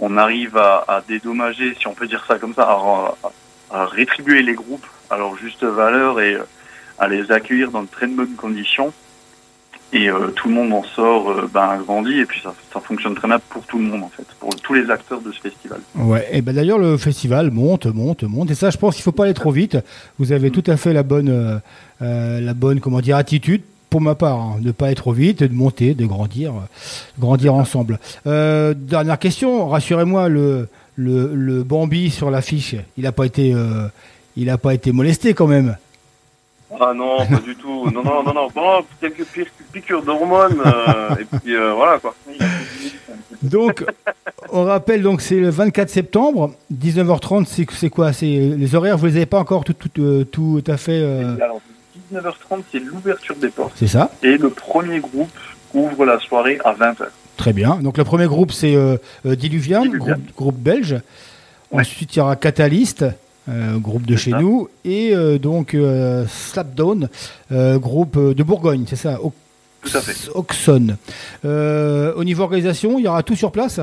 On arrive à, à dédommager, si on peut dire ça comme ça, à, à- à rétribuer les groupes à leur juste valeur et euh, à les accueillir dans de très bonnes conditions. Et euh, tout le monde en sort euh, ben, grandi et puis ça, ça fonctionne très bien pour tout le monde en fait, pour tous les acteurs de ce festival. Ouais, et ben d'ailleurs le festival monte, monte, monte, et ça je pense qu'il faut pas aller trop vite. Vous avez tout à fait la bonne, euh, euh, la bonne comment dire attitude pour ma part, hein, de pas être trop vite, de monter, de grandir, euh, grandir ensemble. Euh, dernière question, rassurez-moi, le, le, le Bambi sur l'affiche, il n'a pas été, euh, il a pas été molesté quand même. Ah non, pas du tout. Non, non, non, non. Bon, quelques pi- piqûres d'hormones, euh, et puis euh, voilà quoi. Donc, on rappelle, donc c'est le 24 septembre, 19h30, c'est quoi? C'est les horaires, vous les avez pas encore tout, tout, euh, tout à fait. euh, Alors, 19h30, c'est l'ouverture des portes. C'est ça Et le premier groupe ouvre la soirée à 20h. Très bien. Donc le premier groupe c'est Diluvian, Groupe, groupe belge. Ensuite il y aura Catalyst, euh, groupe de chez nous, et euh, donc euh, Slapdown, euh, groupe de Bourgogne, c'est ça Au- Tout à fait. Auxonne. Euh, au niveau organisation, il y aura tout sur place?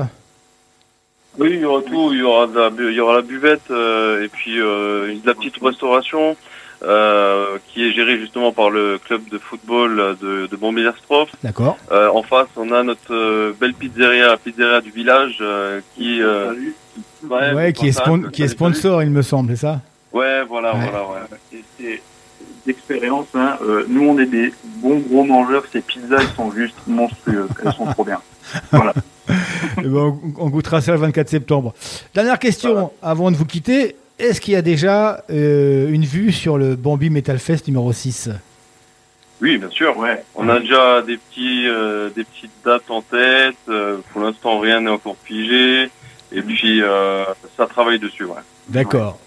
Oui, il y aura tout. Il y aura, de la, bu- il y aura la buvette euh, et puis euh, de la petite restauration euh, qui est gérée justement par le club de football de, de. D'accord. Euh, en face, on a notre belle pizzeria, la pizzeria du village, euh, qui, euh, ouais, Ouais, qui, est spon- qui est sponsor, il me semble, c'est ça Ouais, voilà, Ouais. voilà, ouais. Et c'est d'expérience, hein, euh, nous on est des bons gros mangeurs, ces pizzas elles sont juste monstrueuses, elles sont trop bien. Voilà. Eh ben, on, goûtera ça le 24 septembre. Dernière question avant de vous quitter. Est-ce qu'il y a déjà euh, une vue sur le Bambi Metal Fest numéro 6 Oui, bien sûr. Ouais. On a déjà des petits, euh, des petites dates en tête. pour l'instant, rien n'est encore figé. Et puis, euh, ça travaille dessus, ouais. D'accord.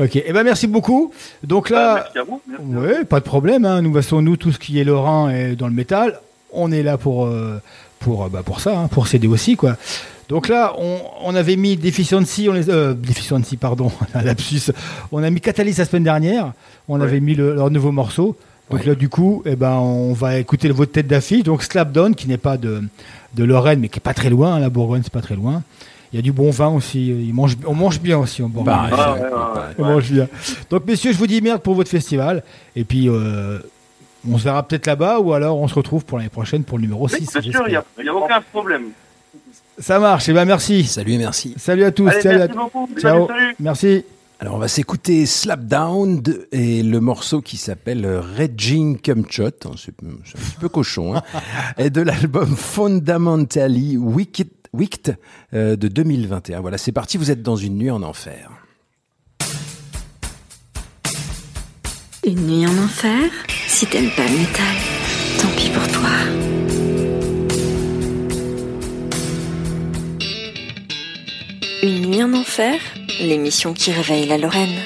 Ok. Eh ben merci beaucoup. Donc là, merci à vous. ouais, pas de problème. Hein. Nous, façon, nous, tout ce qui est Lorrain et dans le métal, on est là pour euh, pour euh, bah, pour ça, hein, pour s'aider aussi, quoi. Donc là, on, on avait mis Deficiency, on les, euh, Deficiency, pardon, un lapsus. On a mis Catalyst la semaine dernière. On avait mis le- leur nouveau morceau. Donc là, du coup, eh ben, on va écouter votre tête d'affiche. Donc Slapdown, qui n'est pas de, de Lorraine, mais qui est pas très loin. hein, La Bourgogne, c'est pas très loin. Il y a du bon vin aussi. Il mange, on mange bien aussi en Bourgogne. Bah, Ah, ouais, ouais, ouais. On mange bien. Donc, messieurs, je vous dis merde pour votre festival. Et puis, euh, on se verra peut-être là-bas ou alors on se retrouve pour l'année prochaine pour le numéro Oui, 6. bien sûr, il n'y a, il y a aucun problème. Ça marche. Et ben merci. Salut et merci. Salut à tous. Allez, salut merci à... beaucoup. Ciao. Salut, salut. Merci. Alors on va s'écouter Slapdown et le morceau qui s'appelle Raging Cumshot, hein, c'est c'est un petit peu cochon, hein, et de l'album Fundamentally Wicked, Wicked euh, de 2021. Voilà, c'est parti, vous êtes dans une nuit en enfer. Une nuit en enfer Si t'aimes pas le métal, tant pis pour toi. Une nuit en enfer L'émission qui réveille la Lorraine.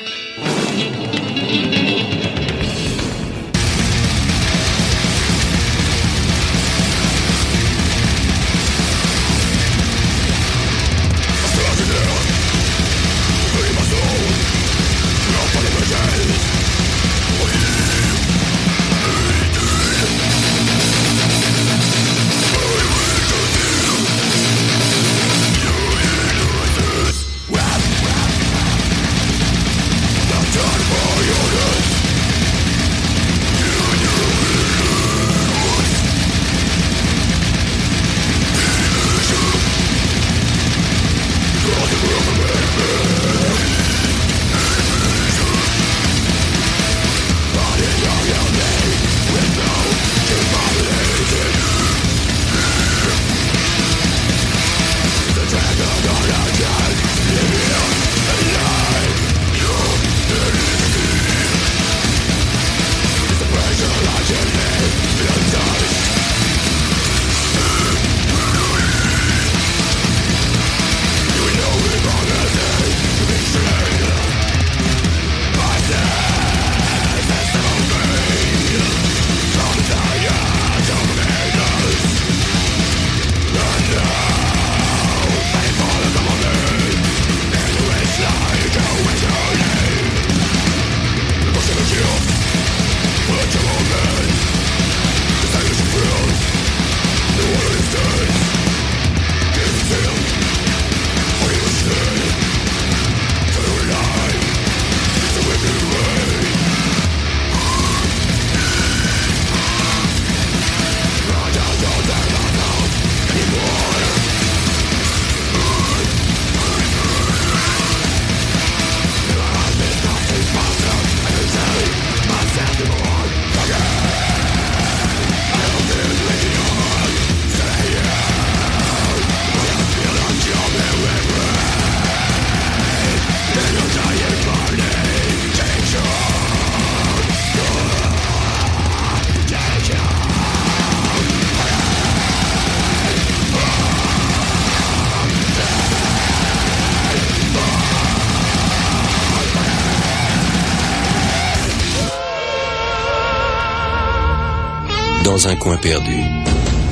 Coin perdu,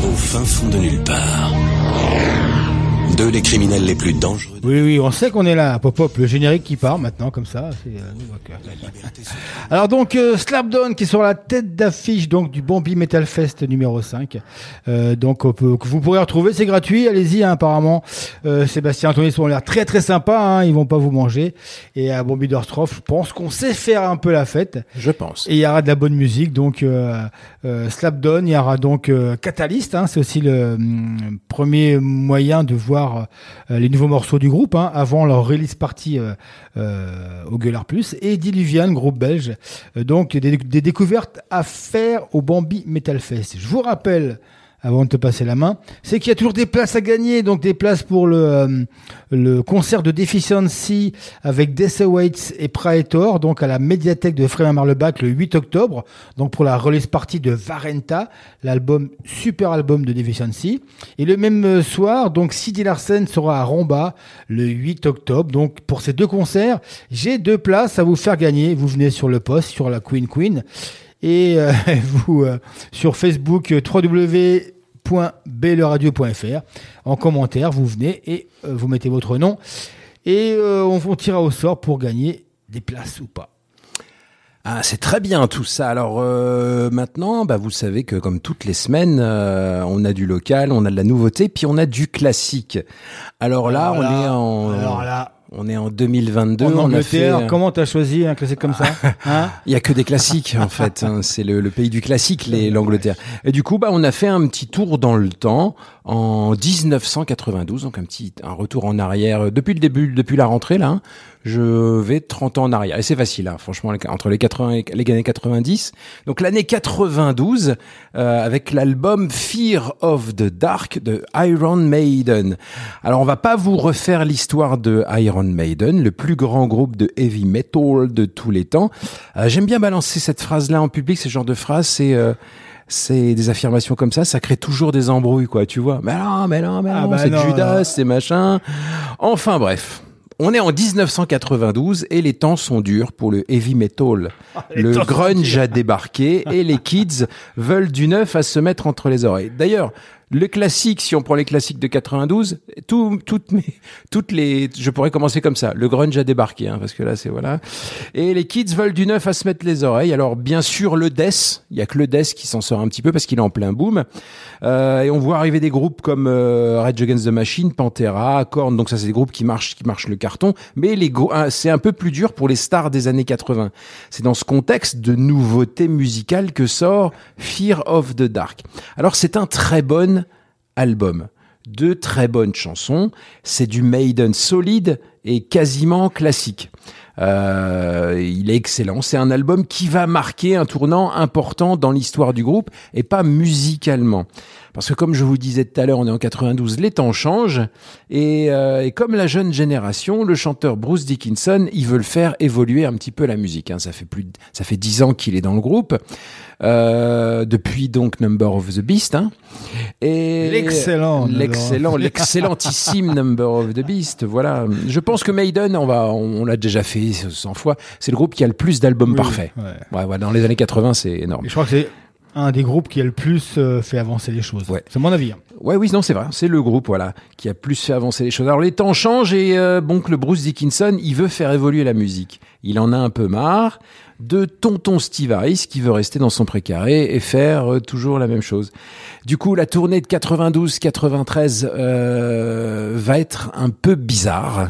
au fin fond de nulle part. Des criminels les plus dangereux. Oui, oui, on sait qu'on est là. Pop, pop, le générique qui part maintenant, comme ça. c'est, euh, ok. Alors donc, euh, Slapdown qui est sur la tête d'affiche donc du Bambi Metal Fest numéro 5. Euh, donc, peut- vous pourrez retrouver, c'est gratuit. Allez-y, hein, apparemment. Euh, Sébastien Anthony sont l'air très très sympas. Hein, ils vont pas vous manger. Et à Bambi Dorftroff, je pense qu'on sait faire un peu la fête. Je pense. Et il y aura de la bonne musique, donc euh, euh, Slapdown, il y aura donc euh, Catalyst, hein, c'est aussi le hum, premier moyen de voir euh, les nouveaux morceaux du groupe, hein, avant leur release party euh, euh, au Gueulard Plus, et Diluvian, groupe belge. Donc des, des découvertes à faire au Bambi Metal Fest. Je vous rappelle avant de te passer la main, c'est qu'il y a toujours des places à gagner, donc des places pour le, euh, le concert de Deficiency avec Death Awaits et Praetor, donc à la médiathèque de Frémin Marlebach le 8 octobre, donc pour la release party de Varenta, l'album, super album de Deficiency. Et le même euh, soir, donc Sidi Larsen sera à Romba le 8 octobre, donc pour ces deux concerts, j'ai deux places à vous faire gagner, vous venez sur le poste, sur la Queen Queen, et euh, vous euh, sur Facebook euh, www.bleradio.fr en commentaire vous venez et euh, vous mettez votre nom et euh, on vous tirera au sort pour gagner des places ou pas. Ah, c'est très bien tout ça. Alors euh, maintenant, bah, vous savez que comme toutes les semaines, euh, on a du local, on a de la nouveauté, puis on a du classique. Alors là, on est en, alors là. On est en 2022. en on a Angleterre, fait, euh, comment t'as choisi un classique comme ça hein Il y a que des classiques en fait. hein. C'est le, le pays du classique, l'Angleterre. Et du coup, bah, on a fait un petit tour dans le temps en 1992, donc un petit un retour en arrière euh, depuis le début, depuis la rentrée là. hein. Je vais 30 ans en arrière et c'est facile, hein, franchement, entre les 80 et les années 90. Donc l'année 92 euh, avec l'album Fear of the Dark de Iron Maiden. Alors on va pas vous refaire l'histoire de Iron Maiden, le plus grand groupe de heavy metal de tous les temps. Euh, J'aime bien balancer cette phrase-là en public, ce genre de phrase, c'est euh, c'est des affirmations comme ça, ça crée toujours des embrouilles, quoi, tu vois. Mais non, mais non, mais Ah non, bah c'est Judas, c'est machin. Enfin bref. On est en 1992 et les temps sont durs pour le heavy metal. Ah, le grunge a débarqué et les kids veulent du neuf à se mettre entre les oreilles. D'ailleurs, le classique, si on prend les classiques de 92, tout, toutes mes, toutes les, je pourrais commencer comme ça. Le grunge a débarqué, hein, parce que là, c'est voilà. Et les kids veulent du neuf à se mettre les oreilles. Alors, bien sûr, le death. Il y a que le death qui s'en sort un petit peu parce qu'il est en plein boom. Euh, et on voit arriver des groupes comme euh, Rage Against the Machine, Pantera, Korn. Donc ça, c'est des groupes qui marchent, qui marchent le carton. Mais les c'est un peu plus dur pour les stars des années 80. C'est dans ce contexte de nouveauté musicale que sort Fear of the Dark. Alors, c'est un très bon album. Deux très bonnes chansons. C'est du Maiden solide et quasiment classique. Euh, il est excellent. C'est un album qui va marquer un tournant important dans l'histoire du groupe et pas musicalement. Parce que comme je vous disais tout à l'heure, on est en 92, les temps changent et, euh, et comme la jeune génération, le chanteur Bruce Dickinson, il veut le faire évoluer un petit peu la musique. hein. Ça fait plus, de- ça fait dix ans qu'il est dans le groupe euh, depuis donc Number of the Beast. hein. Et L'excellent l'excellent, l'excellentissime Number of the Beast. Voilà. Je pense que Maiden, on va, on, l'a déjà fait 100 fois. C'est le groupe qui a le plus d'albums Oui, parfaits. ouais. Ouais, ouais, dans les années 80, c'est énorme. Et je crois que c'est un des groupes qui a le plus euh, fait avancer les choses. Ouais. C'est mon avis. hein. Ouais, oui, non, c'est vrai. C'est le groupe, voilà, qui a plus fait avancer les choses. Alors, les temps changent et euh, bon, que le Bruce Dickinson, il veut faire évoluer la musique. Il en a un peu marre de tonton Steve Harris qui veut rester dans son précaré et faire euh, toujours la même chose. Du coup, la tournée de 92-93 euh, va être un peu bizarre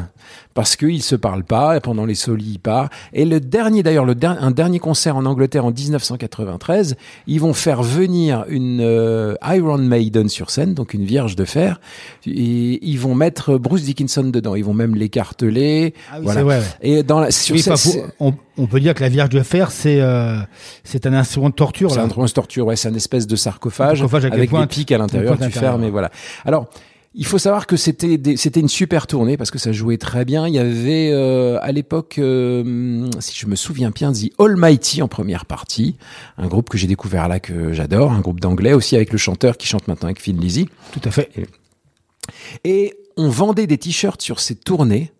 parce qu'ils se parlent pas et pendant les solis il part. Et le dernier d'ailleurs, le der- un dernier concert en Angleterre en 1993, ils vont faire venir une euh, Iron Maiden sur scène, donc une Vierge de fer, et ils vont mettre Bruce Dickinson dedans. Ils vont même l'écarteler. Ah oui, voilà. vrai, ouais. Et dans la, sur Oui, cette- on, on peut dire que la Vierge de Fer, c'est euh, c'est un instrument de torture. C'est un instrument de torture, ouais, c'est un espèce de sarcophage, Sarcophage avec avec, des pointes. pics à l'intérieur, tu fermes et voilà. Alors, il faut savoir que c'était c'était une super tournée parce que ça jouait très bien. Il y avait euh, à l'époque, euh, si je me souviens bien, The Almighty en première partie, un groupe que j'ai découvert là que j'adore, un groupe d'anglais aussi avec le chanteur qui chante maintenant avec Phil Lizzy. Tout à fait. Et on vendait des t-shirts sur ces tournées.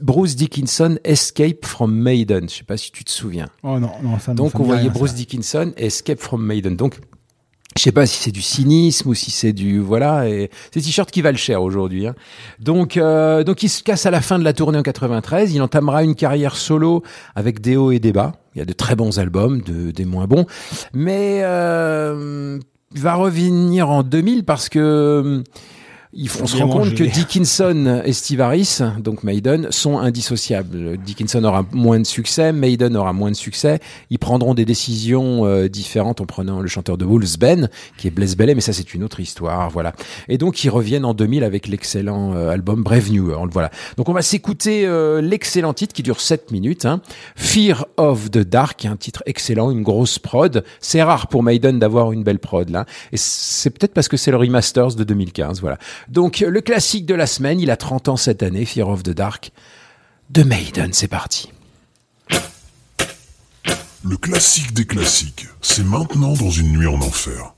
Bruce Dickinson Escape from Maiden. Je sais pas si tu te souviens. Oh non, non, ça me- Donc on voyait rien, Bruce ça. Dickinson Escape from Maiden. Donc Je sais pas si c'est du cynisme ou si c'est du voilà et c'est t-shirt qui valent cher aujourd'hui. hein. Donc euh, donc il se casse à la fin de la tournée en 93. Il entamera une carrière solo avec des hauts et des bas. Il y a de très bons albums, de, des moins bons, mais euh, il va revenir en 2000 parce que il faut- on se rend compte que Dickinson et Steve Harris, donc Maiden, sont indissociables. Dickinson aura moins de succès, Maiden aura moins de succès. Ils prendront des décisions euh, différentes en prenant le chanteur de Wolves, Ben, qui est Blaise Bellet, mais ça c'est une autre histoire, voilà. Et donc ils reviennent en 2000 avec l'excellent euh, album Brave New World, voilà. Donc on va s'écouter euh, l'excellent titre qui dure 7 minutes, hein. Fear of the Dark, un titre excellent, une grosse prod. C'est rare pour Maiden d'avoir une belle prod là, et c'est peut-être parce que c'est le remasters de 2015, voilà. Donc le classique de la semaine, il a 30 ans cette année, Fear of the Dark, de Maiden, c'est parti. Le classique des classiques, c'est maintenant dans une nuit en enfer.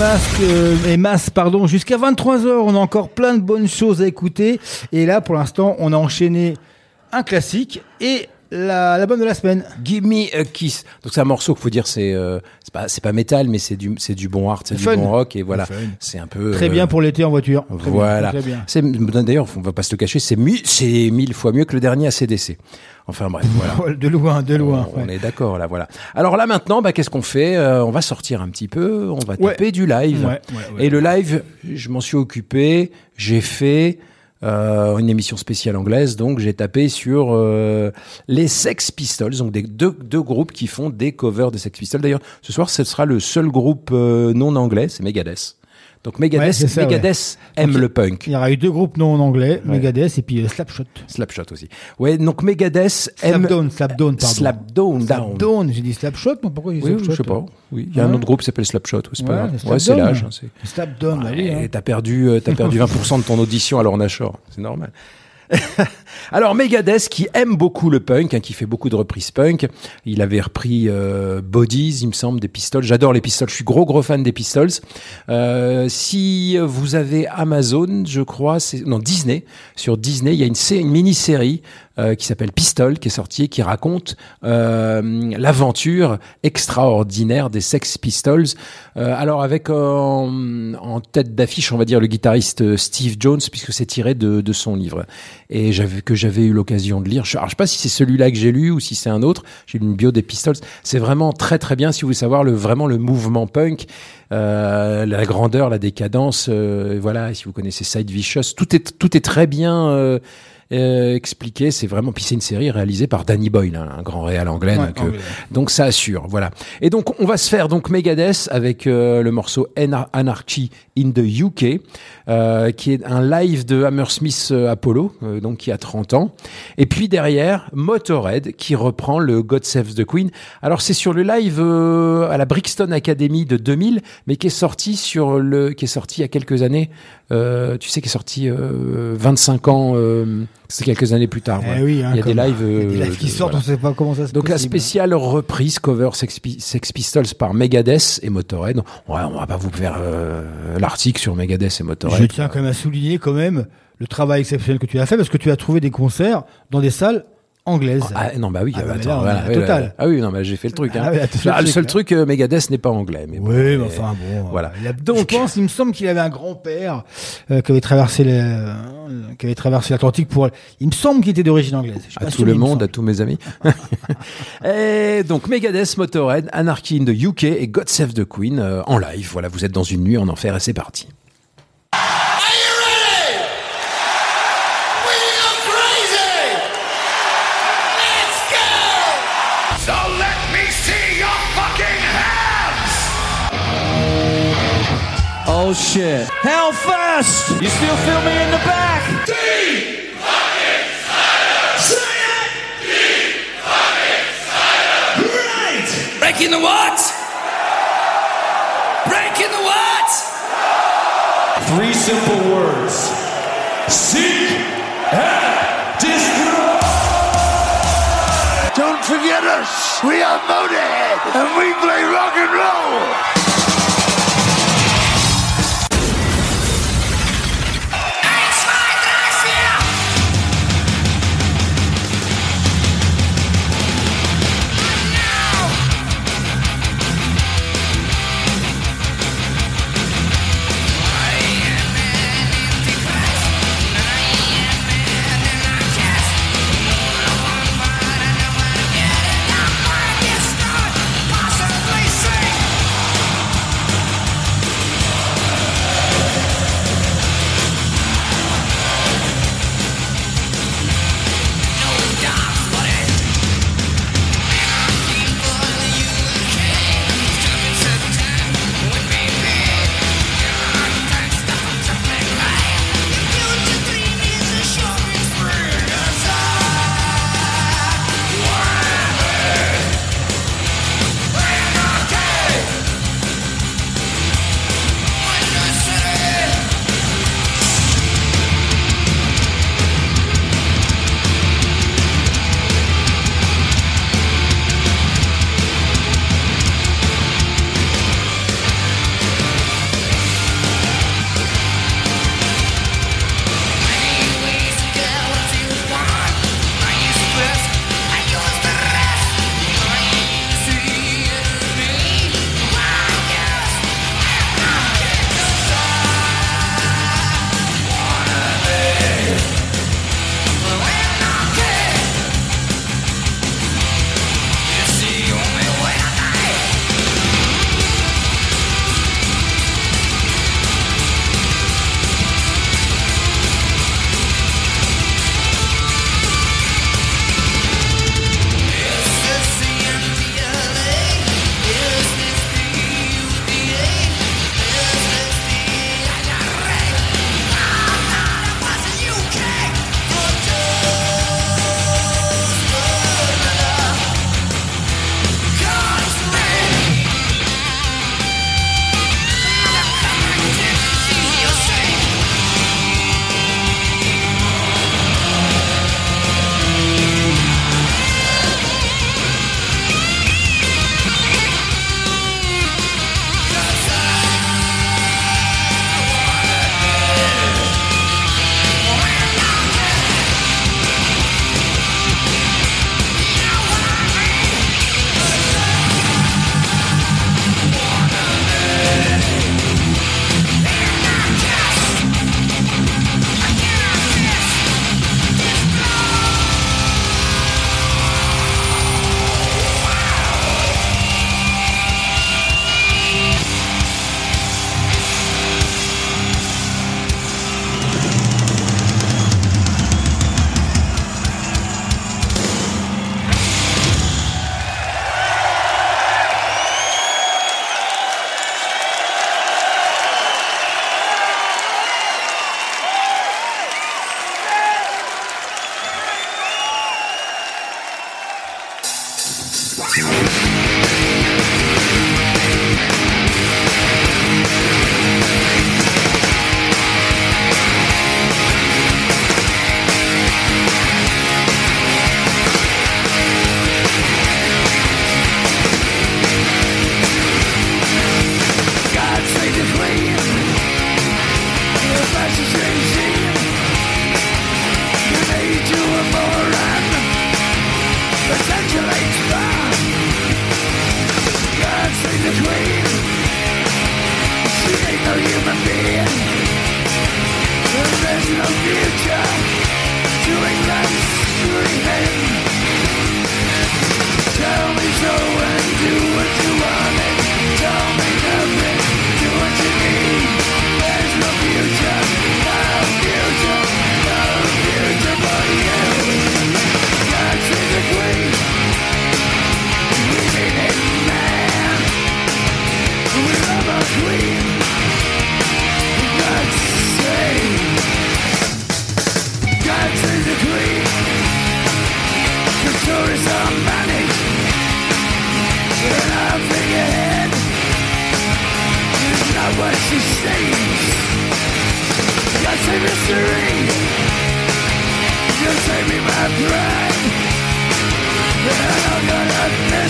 Avec Eric et Mas, euh, et Mas, pardon, jusqu'à 23h. On a encore plein de bonnes choses à écouter. Et là, pour l'instant, on a enchaîné un classique et la, la bonne de la semaine. Give me a kiss. Donc c'est un morceau qu'il faut dire c'est euh, c'est pas c'est pas métal mais c'est du c'est du bon art, c'est du Fun. bon rock et voilà. C'est un peu Très euh, bien pour l'été en voiture. Très voilà. d'ailleurs on va pas se le cacher, c'est mi- c'est mille fois mieux que le dernier ACDC. Enfin bref, voilà. De loin, de loin. On, est d'accord là, voilà. Alors là maintenant, bah, qu'est-ce qu'on fait Euh, On va sortir un petit peu, on va Ouais. taper du live. Ouais, ouais, ouais. Et le live, je m'en suis occupé, j'ai fait. euh, une émission spéciale anglaise. Donc j'ai tapé sur euh, les Sex Pistols, donc des, deux, deux groupes qui font des covers des Sex Pistols. D'ailleurs, ce soir, ce sera le seul groupe euh, non anglais, c'est Megadeth. Donc Megadeth, Ouais, c'est ça, Megadeth ouais. aime Donc, le punk. Il y aura eu deux groupes non en anglais, Ouais. Megadeth et puis euh, Slapshot. Slapshot aussi. Ouais, donc Megadeth aime Slapdown, Slapdown, pardon. Slapdown, down. Slapdown, j'ai dit Slapshot, mais pourquoi j'ai dit Oui, Slapshot je sais pas. Oui, il y a un Ouais. autre groupe qui s'appelle Slapshot. C'est pas Ouais, grave. Slapdown. Ouais, c'est l'âge. hein, Slapdown, hein. T'as perdu, euh, t'as perdu 20% de ton audition à Lorna Shore. C'est normal. Alors Megadeth qui aime beaucoup le punk, hein, qui fait beaucoup de reprises punk. Il avait repris euh, Bodies, il me semble, des Pistols. J'adore les Pistols. Je suis gros gros fan des Pistols. Euh, si vous avez Amazon, je crois, c'est non Disney. Sur Disney, il y a une, sé- une mini-série euh, qui s'appelle Pistol, qui est sortie, et qui raconte euh, l'aventure extraordinaire des Sex Pistols. Euh, alors avec euh, en, en tête d'affiche, on va dire le guitariste euh, Steve Jones, puisque c'est tiré de, de son livre et j'avais que j'avais eu l'occasion de lire. Je, alors, je sais pas si c'est celui-là que j'ai lu ou si c'est un autre. J'ai lu une bio des Pistols. C'est vraiment très très bien si vous voulez savoir le vraiment le mouvement punk, la grandeur, la décadence. voilà, si vous connaissez Side Vicious, tout est tout est très bien. Euh, euh, expliqué, c'est vraiment puis c'est une série réalisée par Danny Boyle, hein, un grand réal anglais, Ouais, donc, euh, ça assure, voilà. Et donc on va se faire donc Megadeth avec euh, le morceau Anar- Anarchy in the UK, euh, qui est un live de Hammersmith euh, Apollo, euh, donc qui a 30 ans. Et puis derrière Motorhead qui reprend le God Save the Queen. Alors c'est sur le live euh, à la Brixton Academy de 2000, mais qui est sorti sur le, qui est sorti il y a quelques années. Euh, tu sais, qui est sorti euh, 25 ans. Euh, c'est quelques années plus tard. Eh oui, hein, il y a des lives. il y a des euh, lives qui de- sortent, voilà. on sait pas comment ça se Donc la possible. spéciale reprise cover Sex, Pi- Sex Pistols par Megadeth et Motorhead. Ouais, on va pas vous faire euh, l'article sur Megadeth et Motorhead. Je tiens quand même à souligner quand même le travail exceptionnel que tu as fait parce que tu as trouvé des concerts dans des salles anglaises. Ah non bah oui, Ah, bah, bah, attends, là, voilà, oui, total. là, Ah oui, non, bah, j'ai fait le truc. Ah hein. oui, Là, le seul truc, truc, euh, Megadeth n'est pas anglais. Mais bon, Oui, mais enfin bon. Voilà. Il a- Donc- je pense, il me semble qu'il avait un grand-père euh, qui avait traversé les, euh, qui avait traversé l'Atlantique pour. Il me semble qu'il était d'origine anglaise. À tout le monde, à tous mes amis. et donc Megadeth, Motorhead, Anarchy in the UK et God Save the Queen en live. Voilà, vous êtes dans une nuit en enfer et c'est parti. Oh shit. Hellfest! You still feel me in the back? Breaking the what? Breaking the what? Three simple words. Seek and destroy! Don't forget us! We are Motorhead and we play rock and roll!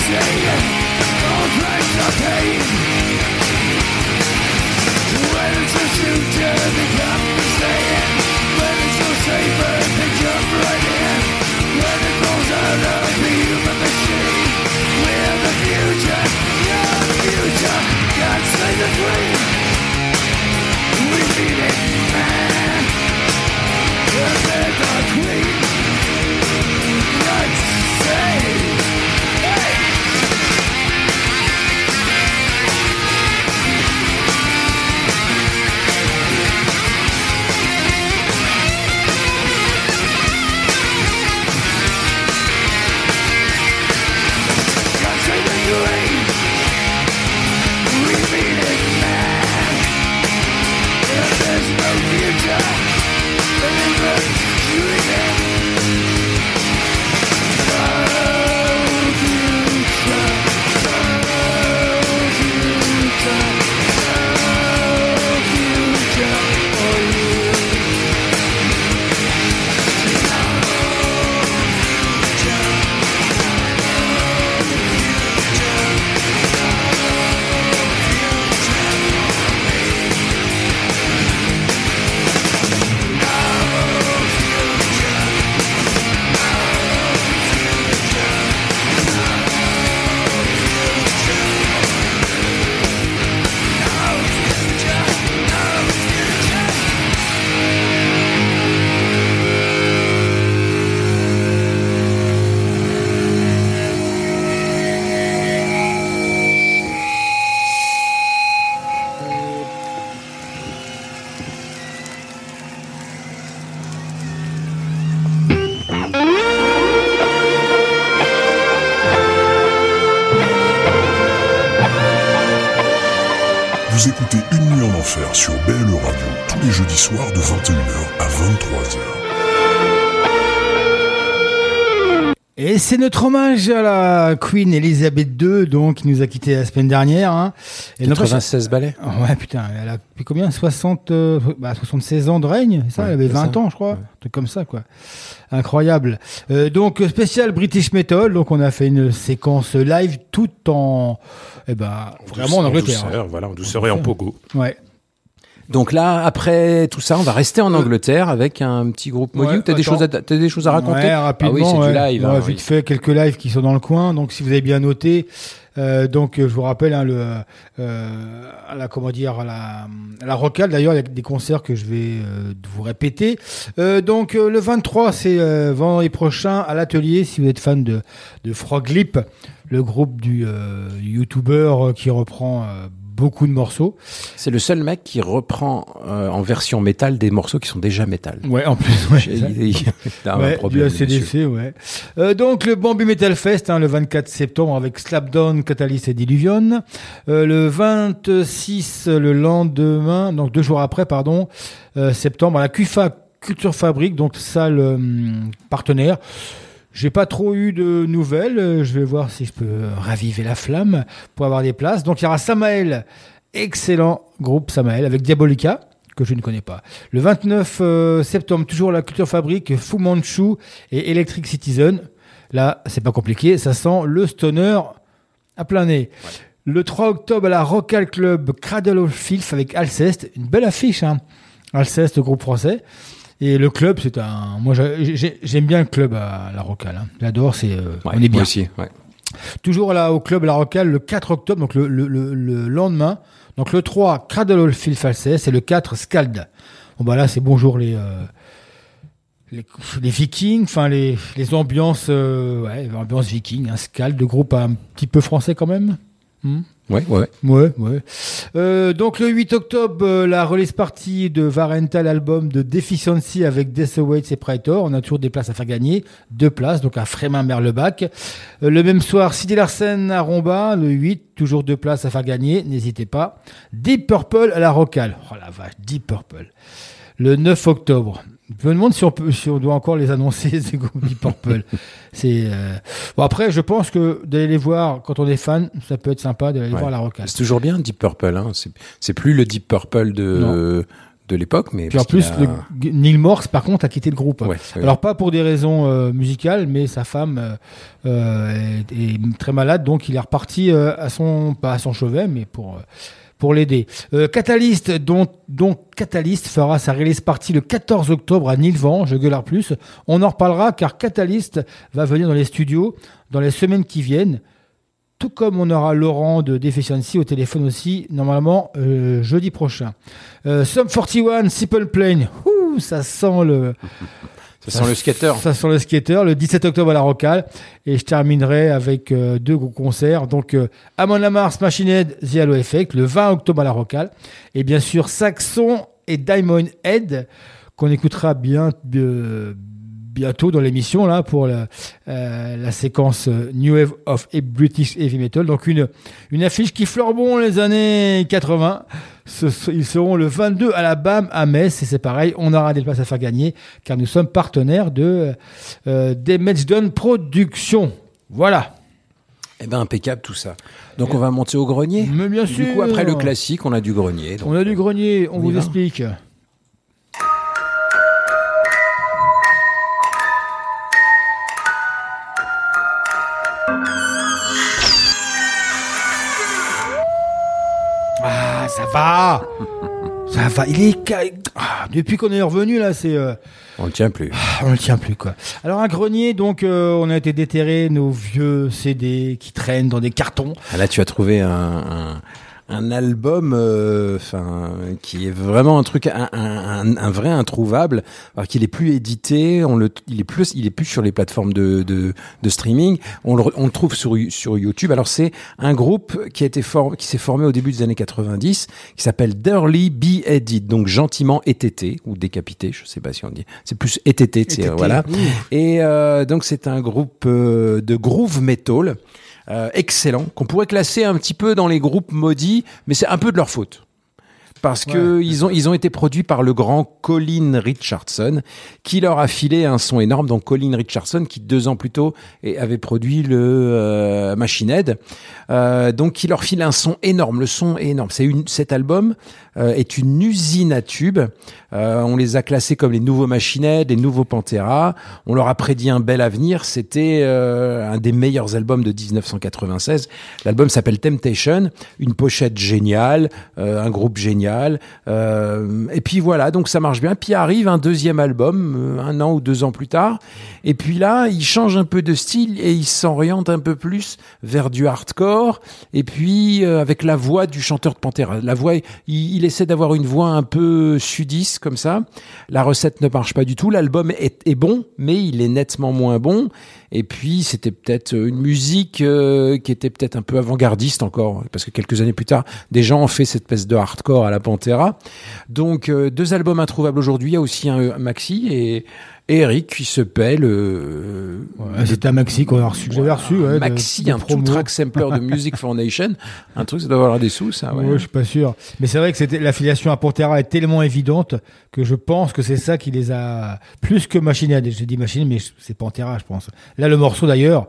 see All pain c'est notre hommage à la Queen Elizabeth II, donc, qui nous a quitté la semaine dernière. Hein. Et notre- 96 balais. Ouais, putain, elle a depuis combien? 60, euh, bah, 76 ans de règne, c'est ça? Ouais, Elle avait c'est 20 ça. ans, je crois. Un truc comme ça, quoi. Incroyable. Euh, donc, spécial British Metal. Donc, on a fait une séquence live tout en, eh ben, vraiment en Angleterre. douceur, voilà, en douceur et en pogo. Ouais. Donc là, après tout ça, on va rester en Angleterre avec un petit groupe Ouais, Modiou. T'as des choses, à, t'as des choses à raconter? Ouais, rapidement. Ah oui, c'est ouais. du live. Ouais, hein, vite oui. fait, quelques lives qui sont dans le coin. Donc, si vous avez bien noté, euh, donc euh, je vous rappelle hein, le, euh, à la comment dire à la, à la Rocale. D'ailleurs, il y a des concerts que je vais euh, vous répéter. Euh, donc euh, le 23, c'est euh, vendredi prochain à l'atelier. Si vous êtes fan de de Frog Lip, le groupe du euh, YouTuber euh, qui reprend euh, beaucoup de morceaux. C'est le seul mec qui reprend euh, en version métal des morceaux qui sont déjà métal. Ouais, en plus, ouais. Il, il- il a un Ouais, problème, ouais. Euh, donc le Bambi Metal Fest, hein, le 24 septembre avec Slapdown, Catalyst et Diluvion. Euh, le 26, le lendemain, donc deux jours après, pardon, septembre, à la CUFA Culture Fabrique, donc salle partenaire. J'ai pas trop eu de nouvelles. euh, Je vais voir si je peux raviver la flamme pour avoir des places. Donc il y aura Samael, excellent groupe Samael avec Diabolica que je ne connais pas. Le 29 euh, septembre, toujours la Culture Fabrique, Fu Manchu et Electric Citizen. Là, c'est pas compliqué, ça sent le stoner à plein nez. Le 3 octobre à la Rockal Club Cradle of Filth avec Alceste, une belle affiche, hein. Alceste, groupe français. Et le club, c'est un. Moi, j'ai- j'ai- j'aime bien le club à la Rocal. Hein. J'adore, c'est. euh, Ouais, on est bien. aussi, ouais. Toujours là au club La Rocal le 4 octobre, donc le, le- le- le lendemain. Donc le 3, Cradle Filth Alceste et le 4, Scald. Bon bah là, c'est bonjour les. euh, les, les vikings, enfin les, les ambiances, euh, ouais, ambiance viking, un Scald, de groupe un petit peu français quand même. Hmm Ouais, ouais. Ouais, ouais. Euh, donc le 8 octobre, euh, la release party de Varenta, l'album de Deficiency avec Death Awaits et Praetor. On a toujours des places à faire gagner. Deux places, donc à Frémin Merlebac. Euh, le même soir, Sidi Larsen à Romba, le 8, toujours deux places à faire gagner. N'hésitez pas. Deep Purple à la Rocale. Oh la vache, Deep Purple. Le 9 octobre. Je me demande si on, peut, si on doit encore les annoncer, ces Deep Purple. C'est euh, bon après, je pense que d'aller les voir quand on est fan, ça peut être sympa d'aller les Ouais. voir à la Rocale. C'est toujours bien Deep Purple. Hein. C'est- plus le Deep Purple de, de l'époque, mais. Puis en plus, a- le- Neil Morse, par contre, a quitté le groupe. Ouais. Alors pas pour des raisons euh, musicales, mais sa femme euh, euh, est, est très malade, donc il est reparti euh, à son pas à son chevet, mais pour euh, pour l'aider. Euh, Catalyst, dont, Catalyst fera sa release party le 14 octobre à Nilvan, je gueule plus. On en reparlera car Catalyst va venir dans les studios dans les semaines qui viennent. Tout comme on aura Laurent de Deficiency au téléphone aussi, normalement euh, jeudi prochain. Euh, Sum 41, Simple Plane, Ouh, ça sent le... Ça sent le skater. Ça sent le skater, le 17 octobre à la Rocale. Et je terminerai avec euh, deux gros concerts. Donc, euh, Amon Lamars, Machine Head, The Halo Effect, le 20 octobre à la Rocale. Et bien sûr, Saxon et Diamond Head, qu'on écoutera bien, euh, bientôt dans l'émission, là, pour la, euh, la séquence euh, New Wave of British Heavy Metal. Donc, une, une affiche qui fleure bon les années 80. Ce- ils seront le 22 à la BAM à Metz et c'est pareil, on aura des places à faire gagner car nous sommes partenaires de euh, des Productions. Voilà. Eh ben impeccable tout ça. Donc on va monter au grenier. Mais bien Du sûr. coup après le classique, on a du grenier. donc, On a du grenier, on, vous explique. Va Ça va, il est... Ah, depuis qu'on est revenu là, c'est... euh, On le tient plus. ah, on le tient plus quoi. Alors un grenier, donc euh, on a été déterrer nos vieux CD qui traînent dans des cartons. Ah, Là tu as trouvé un, un, un album, euh, enfin qui est vraiment un truc, un, un, un vrai introuvable, alors qu'il est plus édité, on le, il est plus, il est plus sur les plateformes de, de, de streaming. On le, on le trouve sur sur YouTube. Alors c'est un groupe qui a été for- qui s'est formé au début des années 90, qui s'appelle Dirly Be Edit, donc gentiment étété ou décapité, je sais pas si on dit. C'est plus étété, voilà. Et euh, donc c'est un groupe euh, de groove metal euh, excellent qu'on pourrait classer un petit peu dans les groupes maudits, mais c'est un peu de leur faute. Parce que ils ont ils ont été produits par le grand Colin Richardson qui leur a filé un son énorme. Donc Colin Richardson qui deux ans plus tôt avait produit le euh, Machine Head. Euh, donc qui leur file un son énorme. Le son est énorme. C'est une cet album euh, est une usine à tubes. Euh, on les a classés comme les nouveaux Machine Head, les nouveaux Pantera. On leur a prédit un bel avenir. C'était euh, un des meilleurs albums de 1996. L'album s'appelle Temptation. Une pochette géniale, euh, un groupe génial. Euh, et puis voilà, donc ça marche bien. Puis arrive un deuxième album, euh, un an ou deux ans plus tard. Et puis là, il change un peu de style et il s'oriente un peu plus vers du hardcore. Et puis euh, avec la voix du chanteur de Pantera. La voix, il, il essaie d'avoir une voix un peu sudiste comme ça. La recette ne marche pas du tout. L'album est, bon, mais il est nettement moins bon. Et puis c'était peut-être une musique euh, qui était peut-être un peu avant-gardiste encore, parce que quelques années plus tard, des gens ont fait cette espèce de hardcore à la Pantera. Donc euh, deux albums introuvables aujourd'hui. Il y a aussi un, un maxi et Et Eric qui se paie le. Ouais, C'était un maxi qu'on a reçu, que j'avais reçu. Ouais, maxi, de un tout promo. track sampler de Music Foundation. Un truc, ça doit avoir des sous, ça. Ouais. Ouais, je suis pas sûr. Mais c'est vrai que l'affiliation à Pantera est tellement évidente que je pense que c'est ça qui les a plus que Machine. J'ai dit Machine, mais c'est Pantera, je pense. Là, le morceau d'ailleurs,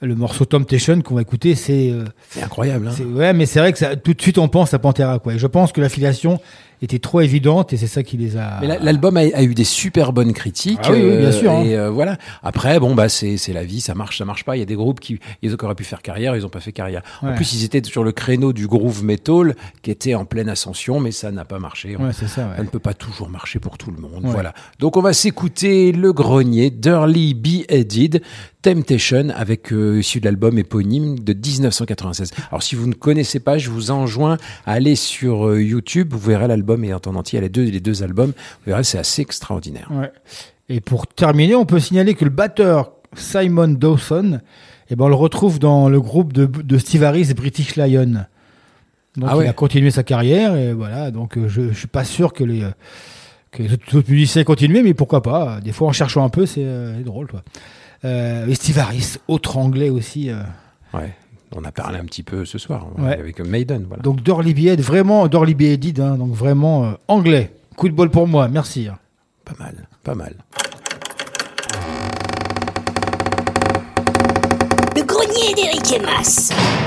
le morceau Temptation qu'on va écouter, c'est euh, C'est incroyable. Hein. ouais, mais c'est vrai que ça, tout de suite on pense à Pantera, quoi. Et je pense que l'affiliation était trop évidente et c'est ça qui les a. L'album a, a eu des super bonnes critiques. Ah oui, oui, bien sûr, hein. Et euh, voilà. Après, bon, bah, c'est c'est la vie, ça marche, ça marche pas. Il y a des groupes qui, ils auraient pu faire carrière, ils ont pas fait carrière. En plus, ils étaient sur le créneau du groove metal, qui était en pleine ascension, mais ça n'a pas marché. On- Ouais, c'est ça. ouais. Ça ne peut pas toujours marcher pour tout le monde. Voilà. Donc on va s'écouter Le Grenier d'Early Be Headed Temptation avec euh, issu de l'album éponyme de 1996. Alors si vous ne connaissez pas, je vous enjoins à aller sur euh, YouTube. Vous verrez l'album et en entier, les deux, les deux albums. Vous verrez, c'est assez extraordinaire. Ouais. Et pour terminer, on peut signaler que le batteur Simon Dawson, eh ben, on le retrouve dans le groupe de, de Steve Harris, British Lion. Donc Ah ouais. il a continué sa carrière et voilà. Donc euh, je, je suis pas sûr que les que les autres musiciens mais pourquoi pas Des fois en cherchant un peu, c'est drôle quoi. Euh, et Steve Harris, autre anglais aussi. euh. Ouais. On a parlé un petit peu ce soir Ouais. avec Maiden. Voilà. Donc Dorley Bead, vraiment Dorley Beaded, hein, donc vraiment euh, anglais. Coup de bol pour moi, merci. hein. Pas mal, pas mal. Le grenier d'Eric et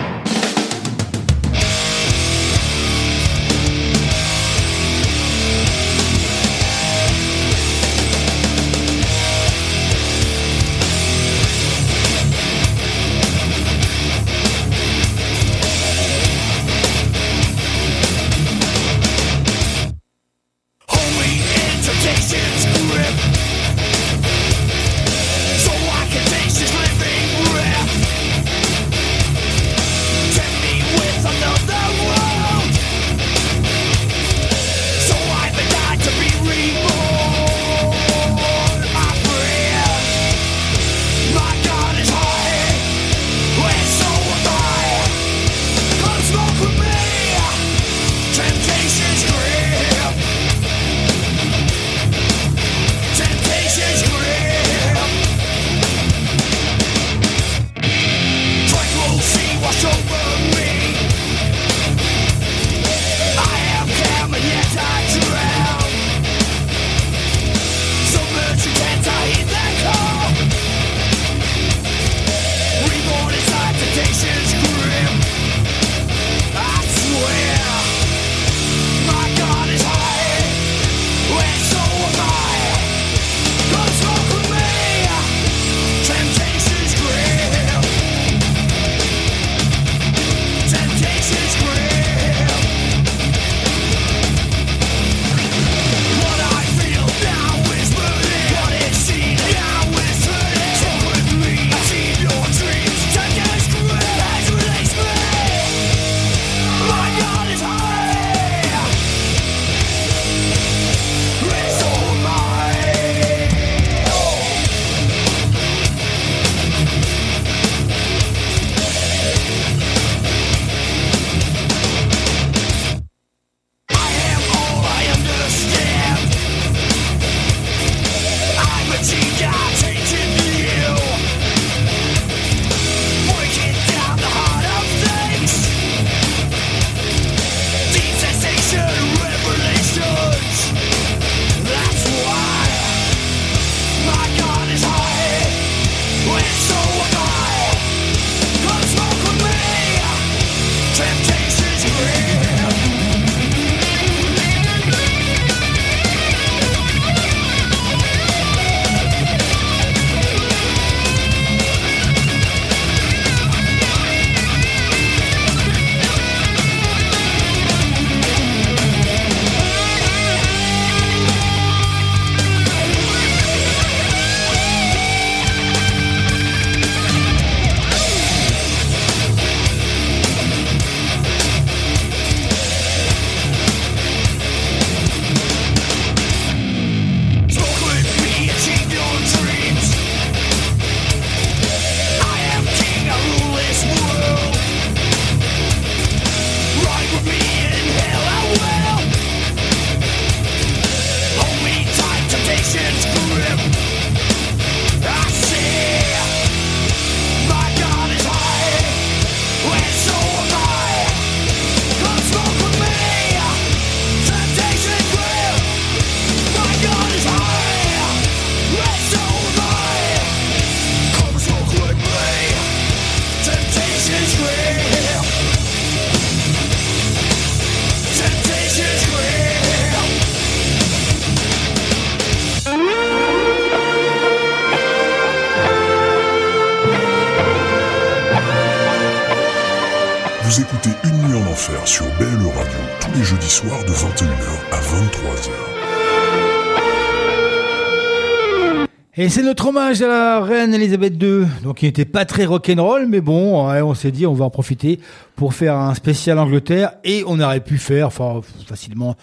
Et c'est notre hommage à la reine Elisabeth II, donc qui n'était pas très rock'n'roll, mais bon, on s'est dit on va en profiter pour faire un spécial Angleterre, et on aurait pu faire, enfin facilement,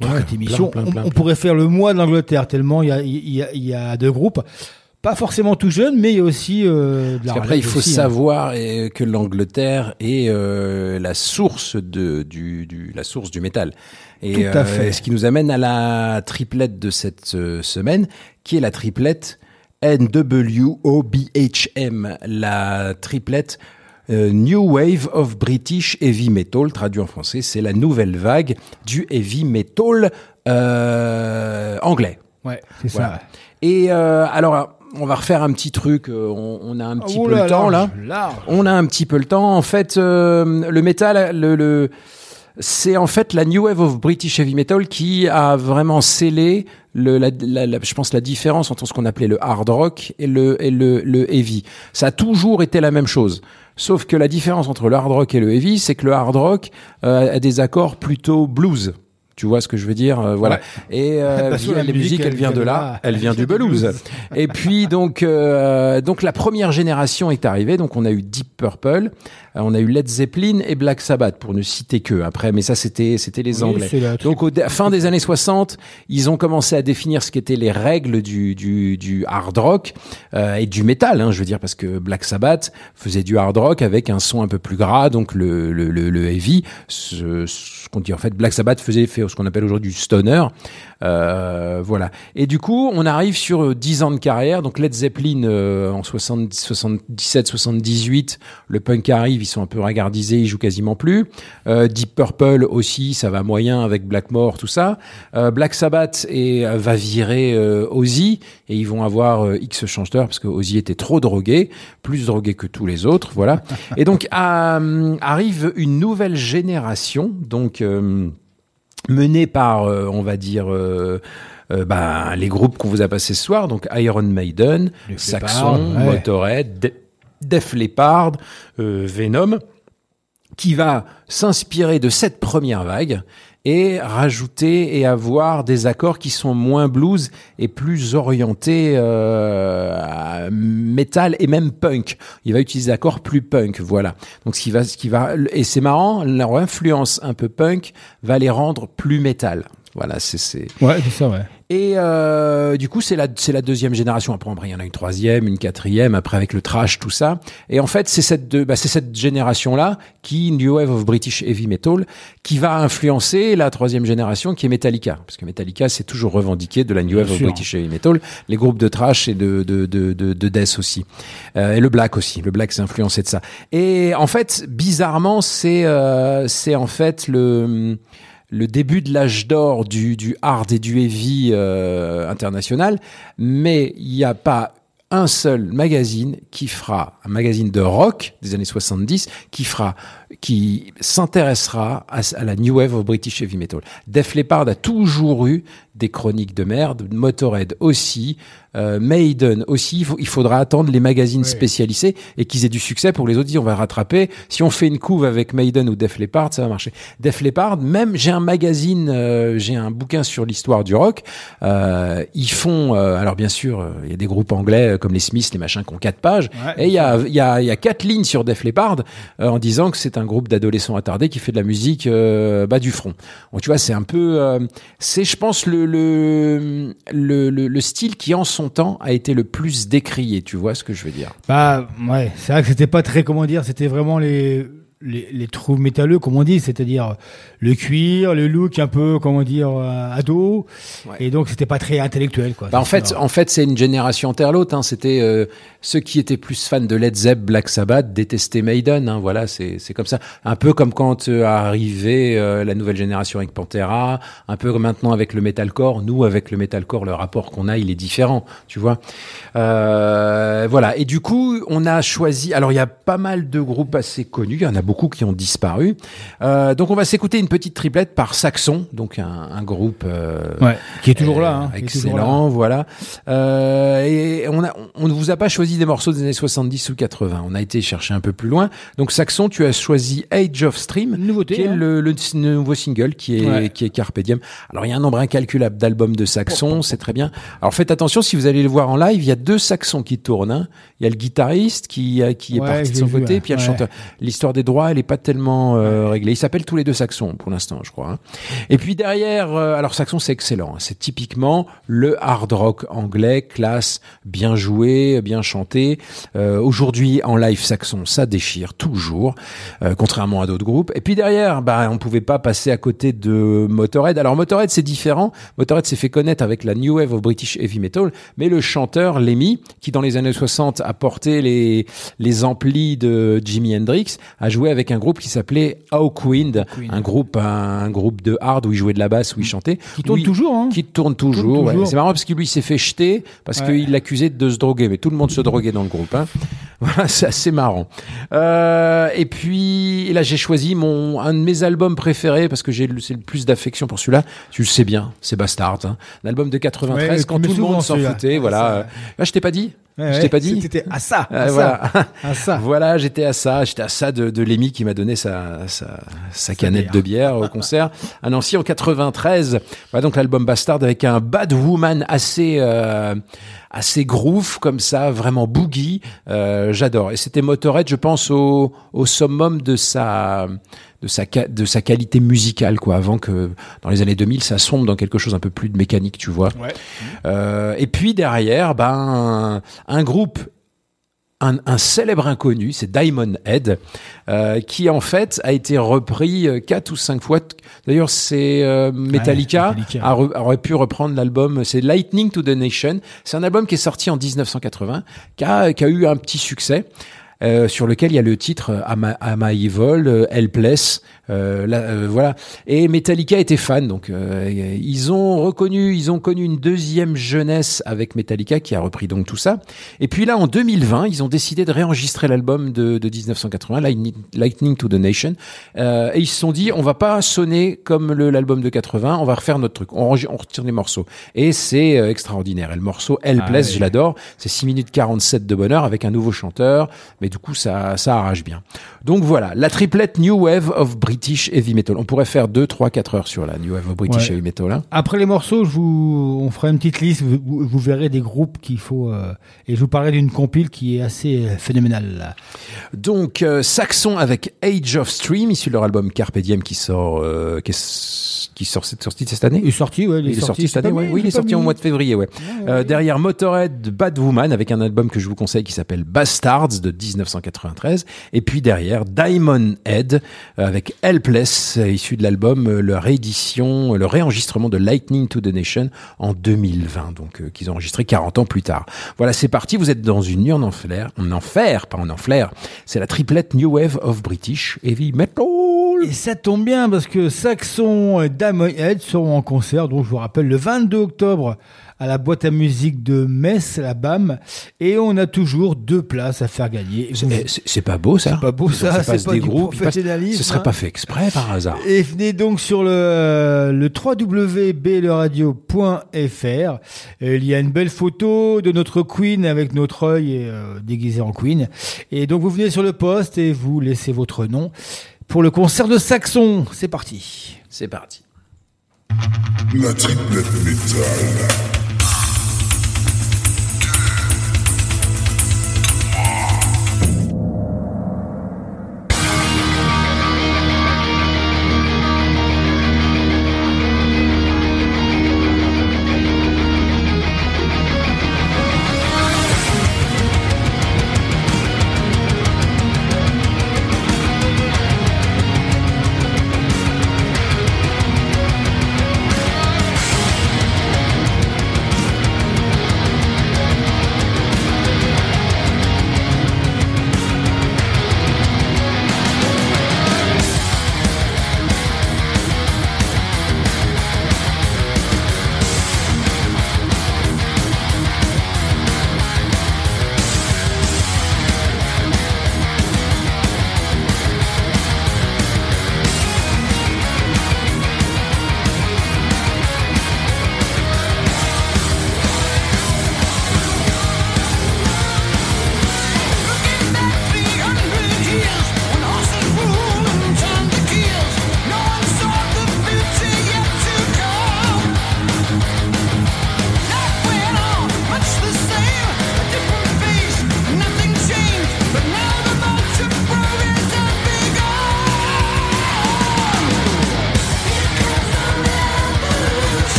Ouais, cette émission, plein, plein, on, plein, on plein. pourrait faire le mois de l'Angleterre, tellement il y a, il y, a, il y a deux groupes, pas forcément tout jeunes, mais il y a aussi euh, de la Parce qu'après, il faut aussi, hein. savoir euh, que l'Angleterre est euh, la source de du, du la source du métal. Et Tout à fait. ce qui nous amène à la triplette de cette euh, semaine, qui est la triplette NWOBHM, la triplette euh, New Wave of British Heavy Metal, traduit en français, c'est la nouvelle vague du heavy metal euh, anglais. Ouais, c'est Voilà. ça. Et euh, alors, on va refaire un petit truc. euh, On, on a un petit Oh peu là le temps large, là. large. On a un petit peu le temps. En fait, euh, le métal, le, le- c'est en fait la New Wave of British Heavy Metal qui a vraiment scellé, le, la, la- je pense, la différence entre ce qu'on appelait le hard rock et le, et le, le heavy. Ça a toujours été la même chose. Sauf que la différence entre le hard rock et le heavy, c'est que le hard rock euh, a des accords plutôt blues. Tu vois ce que je veux dire euh, Voilà. Et euh, Parce que via la la musique, elle vient de là, elle vient du blues. Et puis donc euh, donc la première génération est arrivée. Donc on a eu Deep Purple, euh, on a eu Led Zeppelin et Black Sabbath pour ne citer que. Après, mais ça c'était c'était les Oui, Anglais. Donc au fin des années 60, ils ont commencé à définir ce qu'étaient les règles du du, du hard rock euh, et du métal. Hein, je veux dire parce que Black Sabbath faisait du hard rock avec un son un peu plus gras, donc le le, le, le heavy. Ce, ce qu'on dit en fait, Black Sabbath faisait fait ce qu'on appelle aujourd'hui du stoner. Euh, voilà. Et du coup, on arrive sur euh, 10 ans de carrière. Donc Led Zeppelin euh, en 60, 77, 78, le punk arrive, ils sont un peu regardisés, ils jouent quasiment plus. Euh, Deep Purple aussi, ça va moyen avec Blackmore, tout ça. Euh, Black Sabbath et, euh, va virer euh, Ozzy et ils vont avoir euh, X chanteurs parce que Ozzy était trop drogué, plus drogué que tous les autres, voilà. et donc euh, arrive une nouvelle génération, donc euh, menée par, euh, on va dire. euh, euh, bah, les groupes qu'on vous a passés ce soir, donc Iron Maiden, Saxon, Leppard, ouais. Motorhead, De- Def Leppard, euh, Venom, qui va s'inspirer de cette première vague et rajouter et avoir des accords qui sont moins blues et plus orientés euh, à metal et même punk. Il va utiliser des accords plus punk, voilà. Donc ce qui va, ce qui va, et c'est marrant, leur influence un peu punk va les rendre plus métal. Voilà, c'est c'est. Ouais, c'est ça, ouais. Et euh, du coup, c'est la, c'est la deuxième génération. Après, il y en a une troisième, une quatrième, après avec le trash, tout ça. Et en fait, c'est cette, bah, c'est cette génération-là qui, New Wave of British Heavy Metal, qui va influencer la troisième génération qui est Metallica. Parce que Metallica, c'est toujours revendiqué de la New Wave of sûr. British Heavy Metal. Les groupes de trash et de, de, de, de, de death aussi. Euh, et le black aussi. Le black s'est influencé de ça. Et en fait, bizarrement, c'est, euh, c'est en fait le, le début de l'âge d'or du, du hard et du heavy euh, international, mais il n'y a pas un seul magazine qui fera, un magazine de rock des années 70, qui fera, qui s'intéressera à, à la New Wave of British Heavy Metal. Def Leppard a toujours eu des chroniques de merde, Motorhead aussi, euh, Maiden aussi. Il, faut- il faudra attendre les magazines spécialisés et qu'ils aient du succès pour les autres on va rattraper. Si on fait une couve avec Maiden ou Def Leppard, ça va marcher. Def Leppard, même j'ai un magazine, euh, j'ai un bouquin sur l'histoire du rock. Euh, ils font, alors bien sûr, il y a des groupes anglais comme les Smiths, les machins qui ont quatre pages, Ouais, et il y a, il y a, il y a quatre lignes sur Def Leppard en disant que c'est un groupe d'adolescents attardés qui fait de la musique euh, bas du front. Donc tu vois, c'est un peu, euh, c'est, je pense, le, le, le, le, le style qui en son temps a été le plus décrié. Tu vois ce que je veux dire? Bah ouais, c'est vrai que c'était pas très comment dire, c'était vraiment les les, les trous métalleux comme on dit, c'est-à-dire le cuir, le look un peu comment dire euh, ado, et donc c'était pas très intellectuel quoi. Bah, en fait, en fait, c'est une génération interlote. Hein. C'était euh, ceux qui étaient plus fans de Led Zepp, Black Sabbath, détestaient Maiden. Hein. Voilà, c'est c'est comme ça. Un peu comme quand euh, arrivait euh, la nouvelle génération avec Pantera. Un peu maintenant avec le metalcore. Nous, avec le metalcore, le rapport qu'on a, il est différent. Tu vois. Euh, voilà. Et du coup, on a choisi. Alors, il y a pas mal de groupes assez connus. Il y en a beaucoup beaucoup qui ont disparu. Euh, donc on va s'écouter une petite triplette par Saxon, donc un, un groupe euh, Ouais, qui est toujours là, hein, toujours excellent, là. voilà. Euh, et on a, on ne vous a pas choisi des morceaux des années 70 ou 80. On a été chercher un peu plus loin. Donc Saxon, tu as choisi Age of Stream, Nouveauté, qui est hein. le, nouveau single qui est Ouais. qui est Carpe Diem. Alors il y a un nombre incalculable d'albums de Saxon, c'est très bien. Alors faites attention si vous allez le voir en live, il y a deux Saxons qui tournent. hein. Il y a le guitariste qui qui est Ouais, parti de son vu, côté, puis il y a le chanteur. L'histoire des droits, elle est pas tellement euh, réglée. Ils s'appellent tous les deux Saxons pour l'instant, je crois. hein. Et puis derrière, euh, alors Saxon c'est excellent. hein. C'est typiquement le hard rock anglais, classe, bien joué, bien chanté. Euh, Aujourd'hui en live Saxon, ça déchire toujours, euh, contrairement à d'autres groupes. Et puis derrière, bah on pouvait pas passer à côté de Motorhead. Alors Motorhead c'est différent. Motorhead s'est fait connaître avec la New Wave of British Heavy Metal, mais le chanteur Lemmy, qui dans les années 60 a porté les les amplis de Jimi Hendrix, a joué avec un groupe qui s'appelait Hawkwind, un groupe un, groupe de hard où il jouait de la basse, où il chantait, Qui tourne toujours, hein. qui tourne toujours. ouais. C'est marrant parce que lui il s'est fait jeter parce Ouais. qu'il l'accusait de se droguer, mais tout le monde se droguait dans le groupe. Hein. Voilà, c'est assez marrant. Euh, et puis et là j'ai choisi mon un de mes albums préférés parce que j'ai le- c'est le plus d'affection pour celui-là. Tu le sais bien, c'est Bastard, hein. un album de 93 Ouais, quand tout le monde s'en foutait. Voilà. Ah, je t'ai pas dit. Ouais, je t'ai pas dit. À ça, à Euh, ça, voilà. à ça. Voilà, j'étais à ça, j'étais à ça de, de Lémi qui m'a donné sa, sa, sa canette bière. de bière au concert à Nancy en 93. Voilà donc l'album Bastard avec un Bad Woman assez euh, assez groove comme ça, vraiment boogie. Euh, J'adore. Et c'était Motorhead, je pense au, au summum de sa de sa de sa qualité musicale quoi. Avant que dans les années 2000 ça sombre dans quelque chose un peu plus de mécanique, tu vois. Ouais. Euh, et puis derrière, ben un, un groupe un, un célèbre inconnu, c'est Diamond Head, euh, qui en fait a été repris euh, quatre ou cinq fois. D'ailleurs, c'est euh, Metallica, Metallica. a re- aurait pu reprendre l'album. C'est Lightning to the Nation. C'est un album qui est sorti en 1980, qui a, qui a eu un petit succès. Euh, sur lequel il y a le titre euh, Am I- Am I Evil, euh, Helpless, euh, là, euh, voilà. Et Metallica était fan, donc euh, ils ont reconnu, ils ont connu une deuxième jeunesse avec Metallica qui a repris donc tout ça. Et puis là, en 2020, ils ont décidé de réenregistrer l'album de, de 1980, Lightning, Lightning to the Nation, euh, et ils se sont dit, on va pas sonner comme le- l'album de 80, on va refaire notre truc, on, on retire les morceaux. Et c'est euh, extraordinaire. Et le morceau Helpless, Ah je l'adore, c'est 6 minutes 47 de bonheur avec un nouveau chanteur, mais du coup, ça, ça arrache bien. Donc voilà, la triplette New Wave of British Heavy Metal. On pourrait faire 2, 3, 4 heures sur la New Wave of British Ouais. Heavy Metal. hein. Après les morceaux, je vous, on fera une petite liste. Vous, verrez des groupes qu'il faut. euh, et je vous parlerai d'une compile qui est assez euh, phénoménale. Donc, euh, Saxon avec Age of Stream, issu de leur album Carpe Diem qui sort, euh, qui, est- qui sort cette sortie cette année? Il est sorti, ouais. Il est sorti cette année, ouais. Oui, il est sorti au mois de février, ouais. Derrière Motorhead, Bad Woman, avec un album que je vous conseille qui s'appelle Bastards de 1993. Et puis derrière, Diamond Head, euh, avec Helpless, euh, issu de l'album, euh, leur édition, euh, le réenregistrement de Lightning to the Nation en 2020, donc qu'ils ont enregistré 40 ans plus tard. Voilà, c'est parti, vous êtes dans une nuit en enfer, en enfer, pas en enfer. C'est la triplette New Wave of British Heavy Metal. Et ça tombe bien parce que Saxon et Diamond Head seront en concert, donc je vous rappelle, le 22 octobre à la boîte à musique de Metz, la BAM. Et on a toujours deux places à faire gagner. C'est- pas beau ça C'est pas beau, ça, fait c'est pas des du groupes, professionnalisme, Ce serait hein. pas fait exprès par hasard. Et venez donc sur le, le www.bleradio.fr. Euh, Il y a une belle photo de notre Queen avec notre œil euh, déguisé en Queen. Et donc vous venez sur le poste et vous laissez votre nom pour le concert de Saxon. C'est parti. C'est parti. La triplette métal.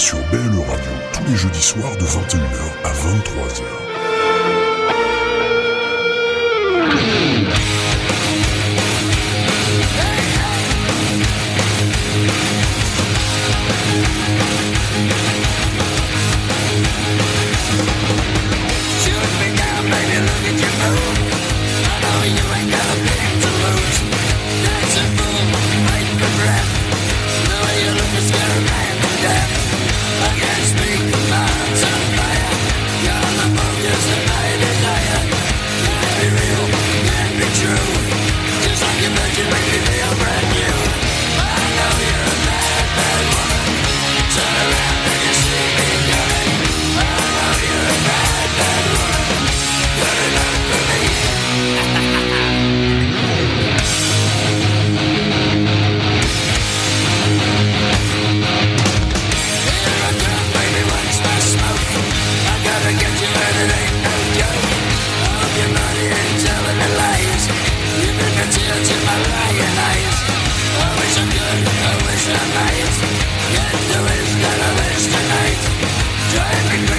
sur Belle Radio tous les jeudis soirs de 21h à 23h. Silent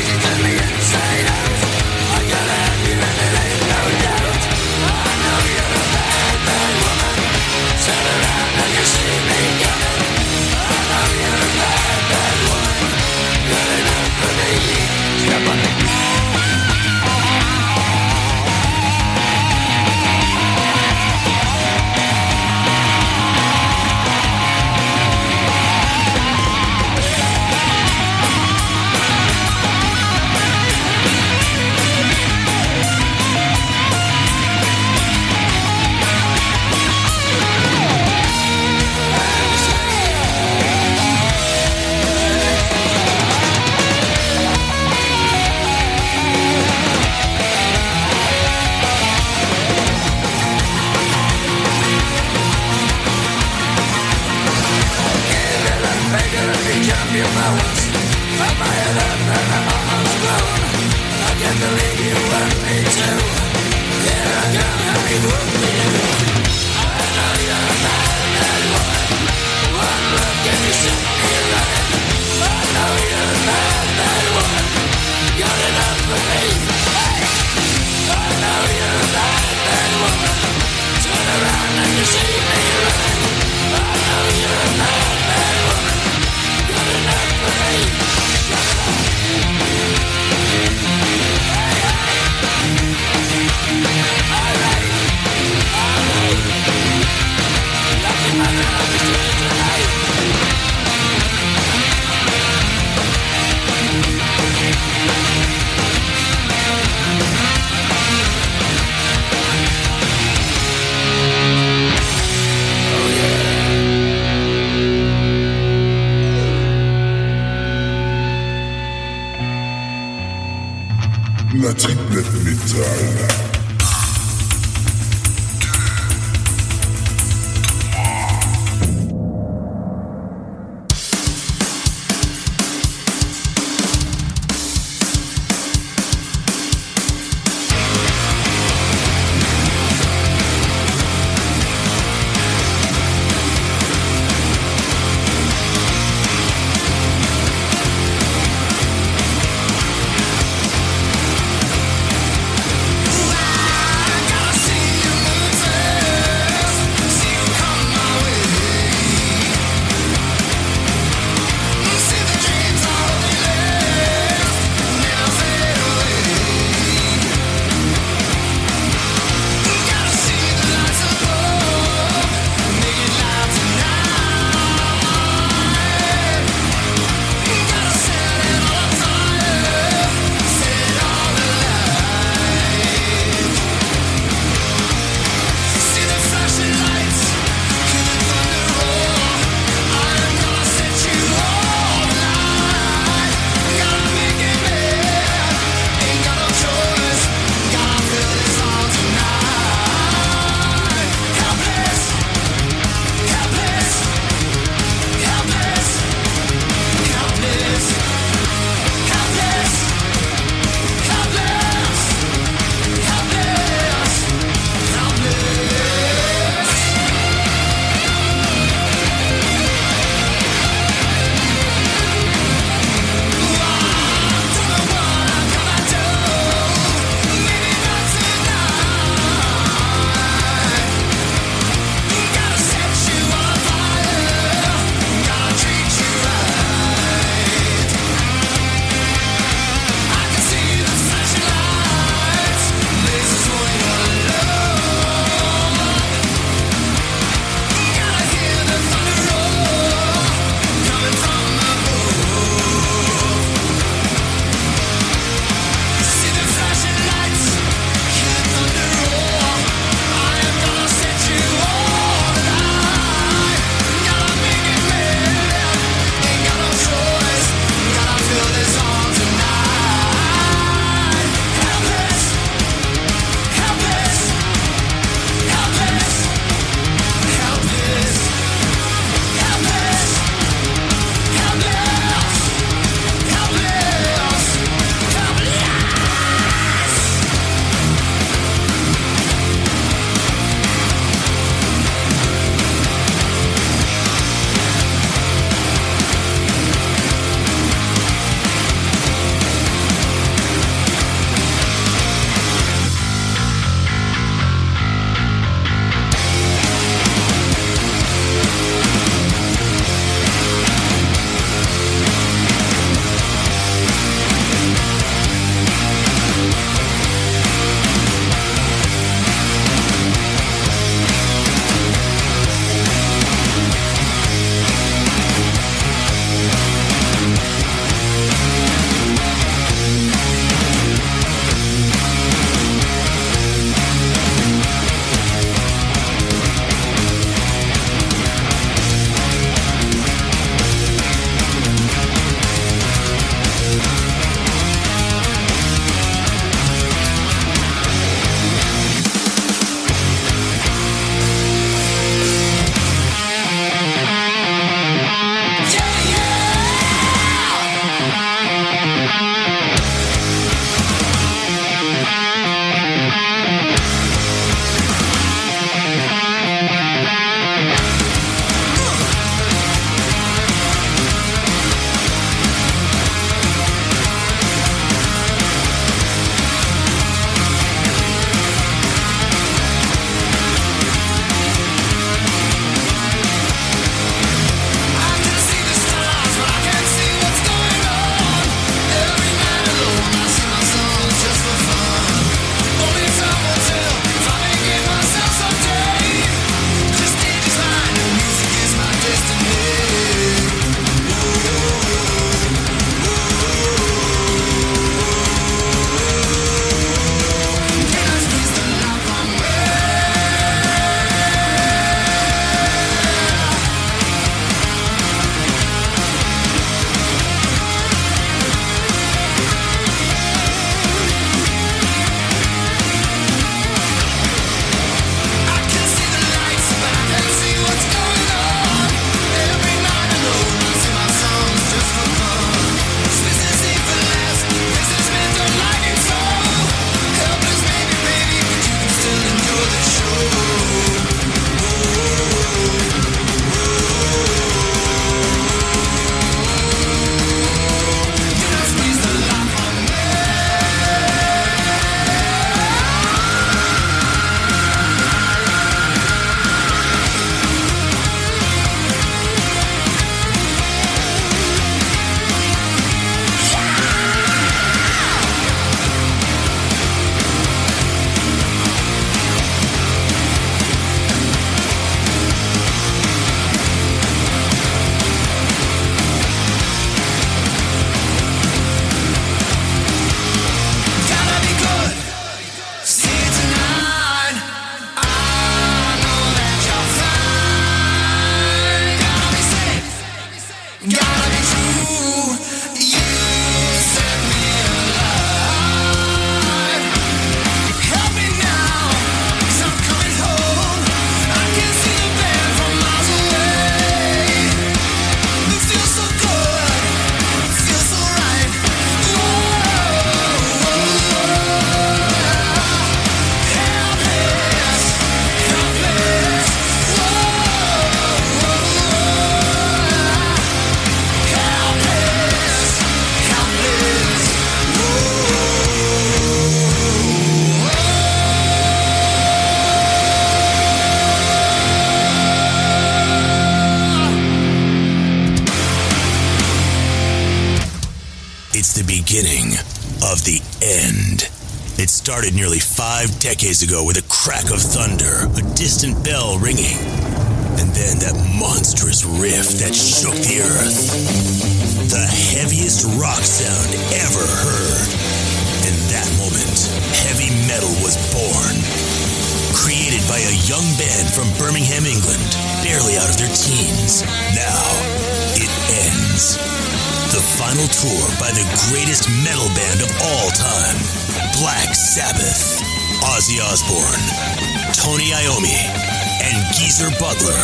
decades ago with a crack of thunder, a distant bell ringing, and then that monstrous riff that shook the earth. The heaviest rock sound ever heard. In that moment, heavy metal was born. Created by a young band from Birmingham, England, barely out of their teens. Now, it ends. The final tour by the greatest metal band of all time, Black Sabbath. Ozzy Osbourne, Tony Iommi, and Geezer Butler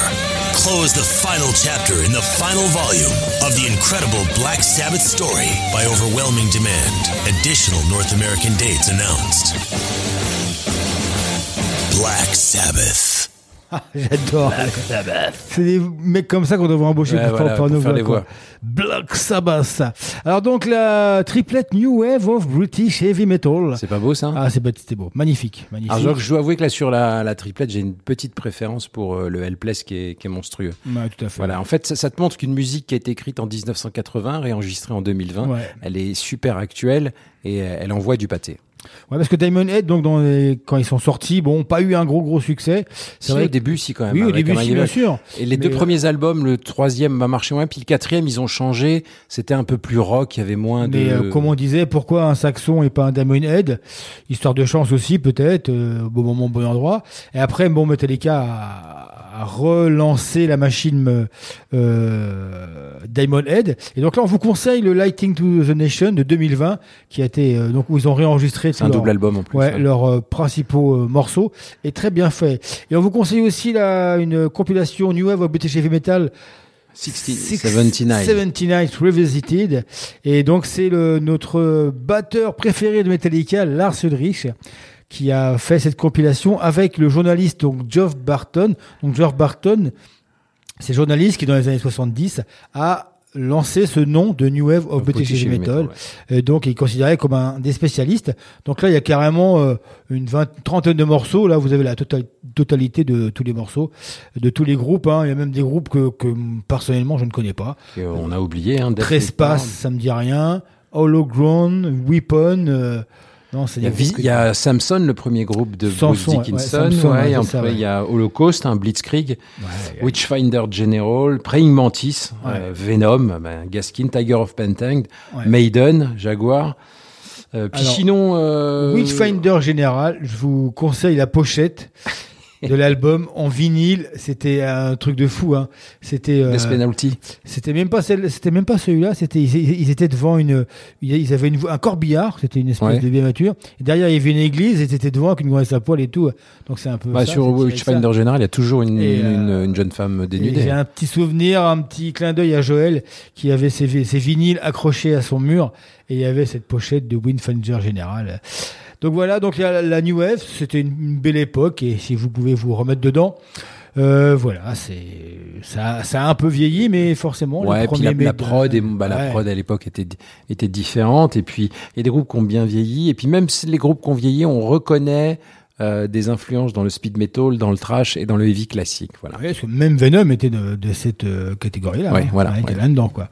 close the final chapter in the final volume of the incredible Black Sabbath story by overwhelming demand. Additional North American dates announced. Black Sabbath. J'adore. Black Sabbath. C'est des mecs comme ça qu'on devrait embaucher Ouais, pour, voilà, faire, pour nos faire voix. Black Sabbath. Alors donc la triplette New Wave of British Heavy Metal. C'est pas beau ça Ah c'est c'était beau, magnifique, magnifique. Alors, je, je dois avouer que là, sur la, la triplette, j'ai une petite préférence pour euh, le Helpless qui est, qui est monstrueux. Ouais, tout à fait. Voilà, en fait, ça, ça te montre qu'une musique qui a été écrite en 1980, réenregistrée en 2020, Ouais. elle est super actuelle et euh, elle envoie du pâté. Ouais, parce que Diamond Head, donc dans les- quand ils sont sortis, bon, pas eu un gros gros succès. Si, au que- début, si quand même. Oui, au début, si, bien sûr. Et les deux Mais, euh, premiers albums, le troisième va marcher moins, puis le quatrième, ils ont changé. C'était un peu plus rock, il y avait moins Mais de. euh, comme on disait, pourquoi un saxon et pas un Diamond Head? Histoire de chance aussi, peut-être, euh, au bon moment, au bon endroit. Et après, bon, Metallica a, a relancé la machine euh, Diamond Head. Et donc là, on vous conseille le Lighting to the Nation de 2020, qui a été euh, donc où ils ont réenregistré un double album en plus. Ouais, ouais. leurs euh, principaux euh, morceaux est très bien fait. Et on vous conseille aussi la, une compilation New Wave of British Heavy Metal 60 79. 79 Revisited. Et donc, c'est le, notre batteur préféré de Metallica, Lars Ulrich, qui a fait cette compilation avec le journaliste, donc, Geoff Barton. Donc, Geoff Barton, c'est journaliste qui, dans les années 70, a lancé ce nom de New Wave of British Heavy Metal. Et donc, il est considéré comme un des spécialistes. Donc là, il y a carrément euh, une vingt, trentaine de morceaux. Là, vous avez la total- totalité de tous les morceaux, de tous les groupes. hein. Il y a même des groupes que, que personnellement, je ne connais pas. Et on a oublié. Hein, Trespass, ça me dit rien. Hologround, Weapon. euh, non, Il y, a, il y Samson, le premier groupe de Samson, Bruce Dickinson. ouais, Samson, ouais, ouais, ça, il y a Holocaust, un Blitzkrieg, Witchfinder General, Praying Mantis, euh, Venom, ben, Gaskin, Tiger of Pentanged. Maiden, Jaguar. Euh, puis Alors, sinon, euh, Witchfinder Général, je vous conseille la pochette de l'album en vinyle. C'était un truc de fou. Hein. C'était. euh, Penalty. C'était même pas celle, c'était même pas celui-là. C'était ils, ils étaient devant une, ils avaient une, un corbillard. C'était une espèce Ouais. de. Et derrière il y avait une église. Et ils étaient devant avec une grosse à poil et tout. Donc c'est un peu. Bah, ça, sur Witchfinder ça. General, il y a toujours une, Et, euh, une, une jeune femme dénudée. J'ai un petit souvenir, un petit clin d'œil à Joël qui avait ses, ses vinyles accrochés à son mur et il y avait cette pochette de Windfinder Général. Donc voilà, donc il y a la New Wave, c'était une, une belle époque et si vous pouvez vous remettre dedans, euh, voilà, c'est ça, ça a un peu vieilli, mais forcément. les Ouais, puis la, la prod, et, bah, la prod à l'époque était, était différente. Et puis, il y a des groupes qui ont bien vieilli. Et puis, même si les groupes qui ont vieilli, on reconnaît euh, des influences dans le speed metal, dans le trash et dans le heavy classique. Voilà. Ouais, parce que même Venom était de, de cette euh, catégorie-là. Ouais, hein. voilà, il était là-dedans, quoi.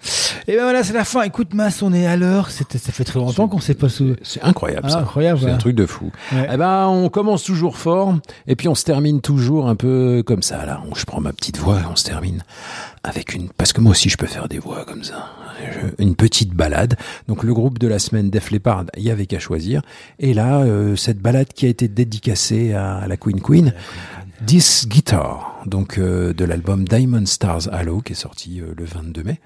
Et ben voilà, c'est la fin. Écoute, Mas, on est à l'heure. C'était- Ça fait très longtemps qu'on s'est pas sous. C'est incroyable, Ah, ça. incroyable, C'est un truc de fou. Eh ben, on commence toujours fort, et puis on se termine toujours un peu comme ça, là. Je prends ma petite voix, et on se termine avec une, parce que moi aussi je peux faire des voix comme ça. Une petite balade. Donc le groupe de la semaine Def Leppard, il y avait qu'à choisir. Et là, euh, cette balade qui a été dédicacée à, à la Queen Queen. This Guitar, donc euh, de l'album Diamond Stars Halo, qui est sorti euh, le 22 mai,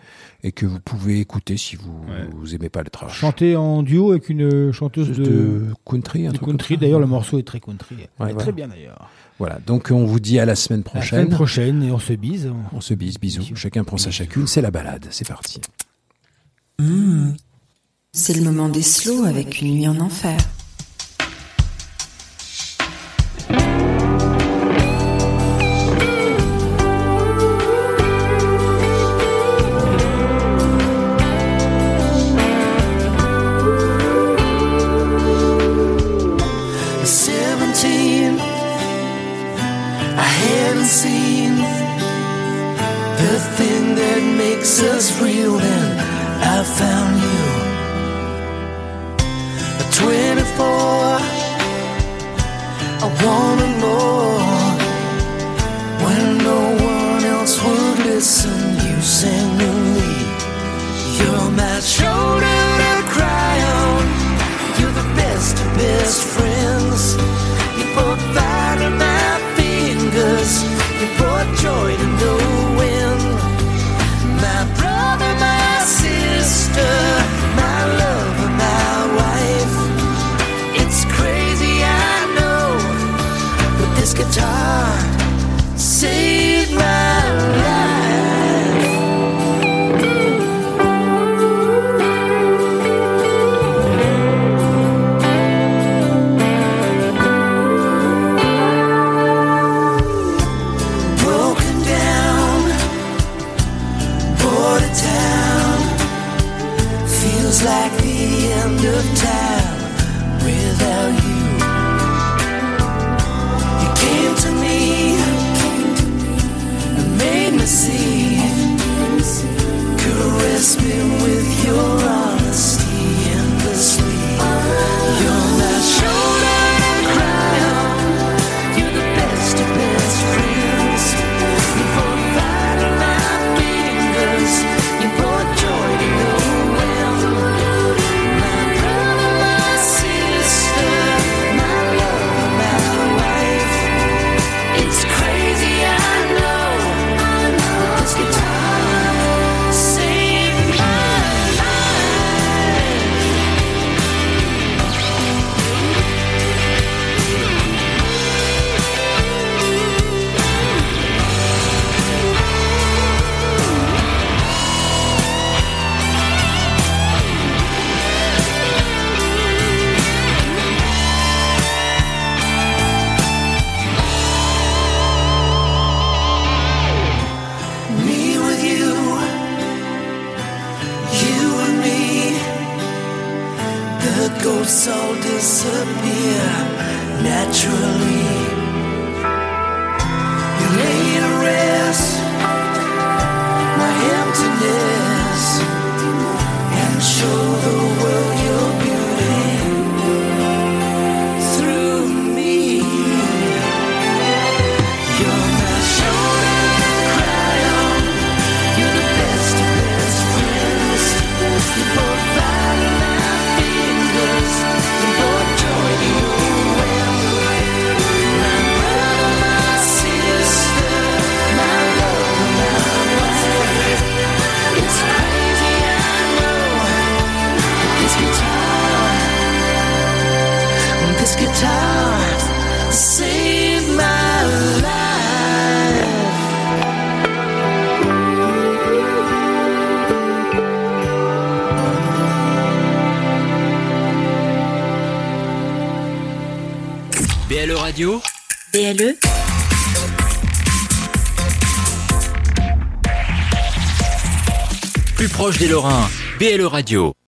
et que vous pouvez écouter si vous, vous aimez pas le trash. Chanté en duo avec une chanteuse de, de country, un de truc country. D'ailleurs, le morceau est très country. Ouais, voilà. Très bien d'ailleurs. Voilà, donc on vous dit à la semaine La prochaine. semaine prochaine et on se bise. On se bise, bisous. Chacun prend sa chacune, c'est la balade, c'est parti. Hmm. C'est le moment des slows avec une nuit en enfer. Lorrains. BLE Radio.